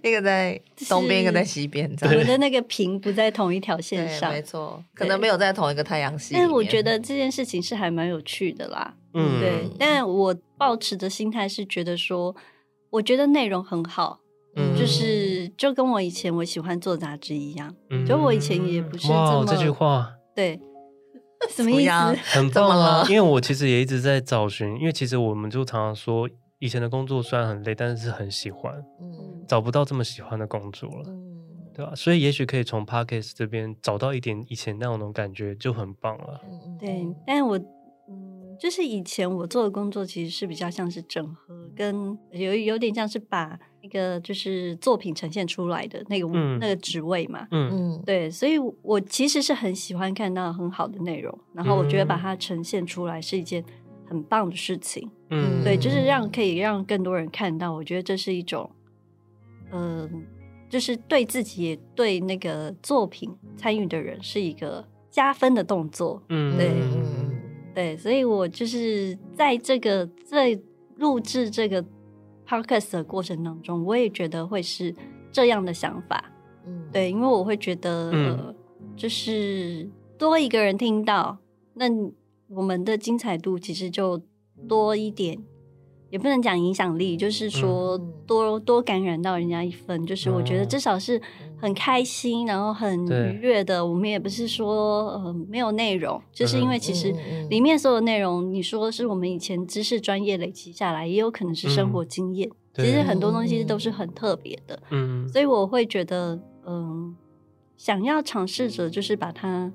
一个在东边一个在西边，我们的那个屏不在同一条线上，没错，可能没有在同一个太阳系。但是我觉得这件事情是还蛮有趣的啦，嗯，对。但我抱持的心态是觉得说，我觉得内容很好。嗯，就是就跟我以前我喜欢做杂志一样，嗯、就我以前也不是这么这句话，对，什么意思？很棒啊！因为我其实也一直在找寻，因为其实我们就常常说，以前的工作虽然很累，但是是很喜欢，嗯，找不到这么喜欢的工作了，嗯，对吧？所以也许可以从 Podcast 这边找到一点以前那种感觉，就很棒了。嗯，对，但是我。就是以前我做的工作其实是比较像是整合，跟有有点像是把那个就是作品呈现出来的那个、嗯、那个职位嘛，嗯。嗯，对，所以我其实是很喜欢看到很好的内容，然后我觉得把它呈现出来是一件很棒的事情，嗯，对，就是让可以让更多人看到，我觉得这是一种，嗯、呃，就是对自己也对那个作品参与的人是一个加分的动作，嗯，对。对，所以我就是在这个在录制这个 podcast 的过程当中，我也觉得会是这样的想法。嗯，对，因为我会觉得，嗯、呃，就是多一个人听到，那我们的精彩度其实就多一点。也不能讲影响力，就是说多多感染到人家一份，就是我觉得至少是很开心，然后很愉悦的。我们也不是说呃没有内容，就是因为其实里面所有内容，你说是我们以前知识专业累积下来，也有可能是生活经验。其实很多东西都是很特别的，嗯，所以我会觉得，嗯，想要尝试着就是把它，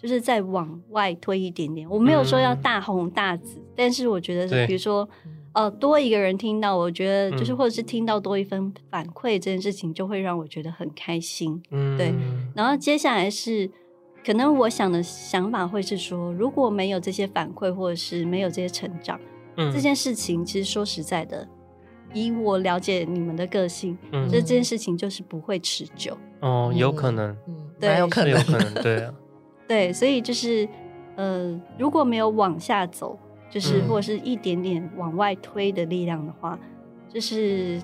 就是再往外推一点点。我没有说要大红大紫，但是我觉得是，比如说。哦，多一个人听到，我觉得就是，或者是听到多一份反馈，这件事情就会让我觉得很开心。嗯，对。然后接下来是，可能我想的想法会是说，如果没有这些反馈，或者是没有这些成长，嗯，这件事情其实说实在的，以我了解你们的个性，嗯，这这件事情就是不会持久。哦，有可能，嗯，对，有可能，有可能，对啊，对，所以就是，呃，如果没有往下走。就是或者是一点点往外推的力量的话，嗯、就是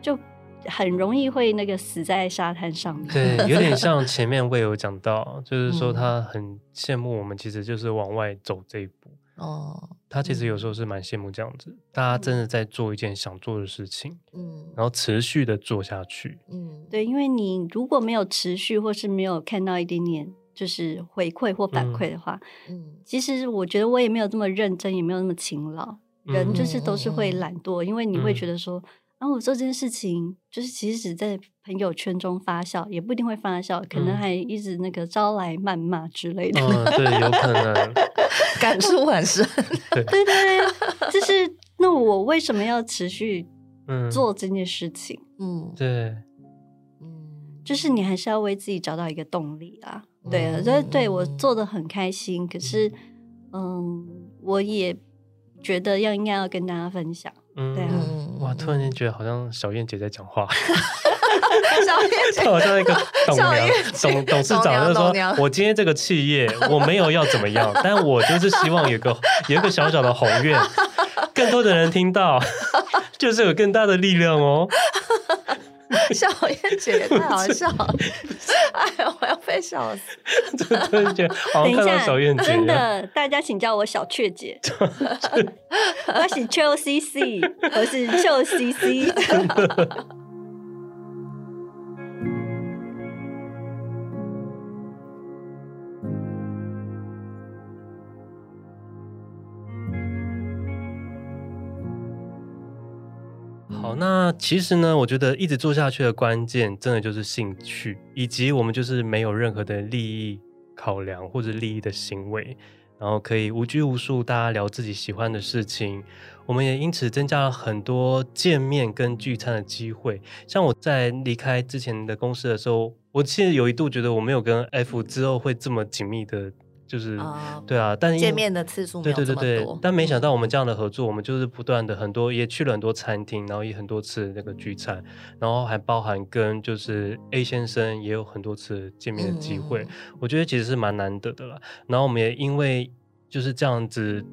就很容易会那个死在沙滩上面。对，有点像 前面我有讲到，就是说他很羡慕我们，其实就是往外走这一步。哦，他其实有时候是蛮羡慕这样子，嗯、大家真的在做一件想做的事情，嗯，然后持续的做下去。嗯，对，因为你如果没有持续，或是没有看到一点点就是回馈或反馈的话，嗯，其实我觉得我也没有这么认真，也没有那么勤劳。人就是都是会懒惰，因为你会觉得说，啊，我做这件事情就是其实只在朋友圈中发酵，也不一定会发酵，可能还一直那个招来谩骂之类的。嗯，对，有可能，感触很深。对对对，就是那我为什么要持续做这件事情？嗯，对，嗯，就是你还是要为自己找到一个动力啊。对啊，所以对我做的很开心，可是，嗯，我也。觉得要应该要跟大家分享，嗯，对啊，哇，突然间觉得好像小燕姐在讲话，小燕姐 好像一个 董娘董董事长，就是说我今天这个企业我没有要怎么样，但我就是希望有个有一个小小的宏愿，更多的人听到，就是有更大的力量哦。小燕姐也太好笑了，哎呀，我要被笑死！真的觉得，等一下，真的，大家请叫我小雀姐。我是秋 CC，我是秋 CC。好，那其实呢，我觉得一直做下去的关键，真的就是兴趣，以及我们就是没有任何的利益考量或者利益的行为，然后可以无拘无束，大家聊自己喜欢的事情。我们也因此增加了很多见面跟聚餐的机会。像我在离开之前的公司的时候，我其实有一度觉得我没有跟 F 之后会这么紧密的。就是、uh, 对啊，但见面的次数没有这么多。对对对对，但没想到我们这样的合作，我们就是不断的很多，也去了很多餐厅，然后也很多次那个聚餐，然后还包含跟就是 A 先生也有很多次见面的机会。嗯、我觉得其实是蛮难得的啦。然后我们也因为就是这样子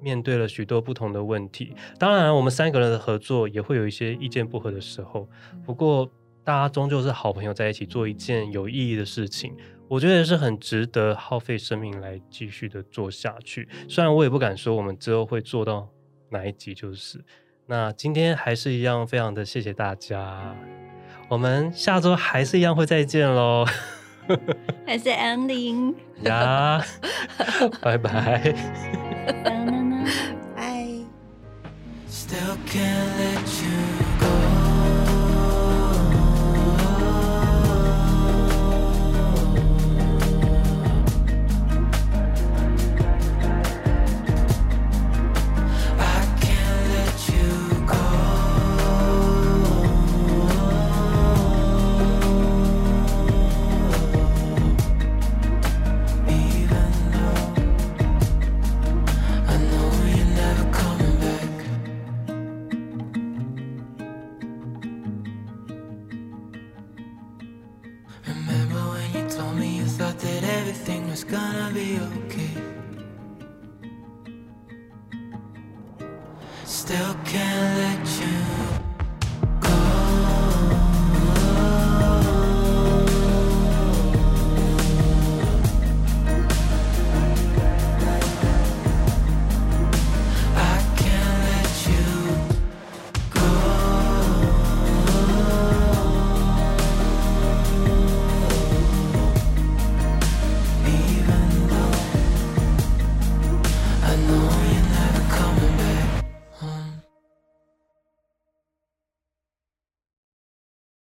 面对了许多不同的问题。当然，我们三个人的合作也会有一些意见不合的时候。不过大家终究是好朋友，在一起做一件有意义的事情。我觉得是很值得耗费生命来继续的做下去。虽然我也不敢说我们之后会做到哪一集，就是那今天还是一样，非常的谢谢大家。我们下周还是一样会再见喽。还是 ending 呀，拜拜。gonna be okay. Still can't let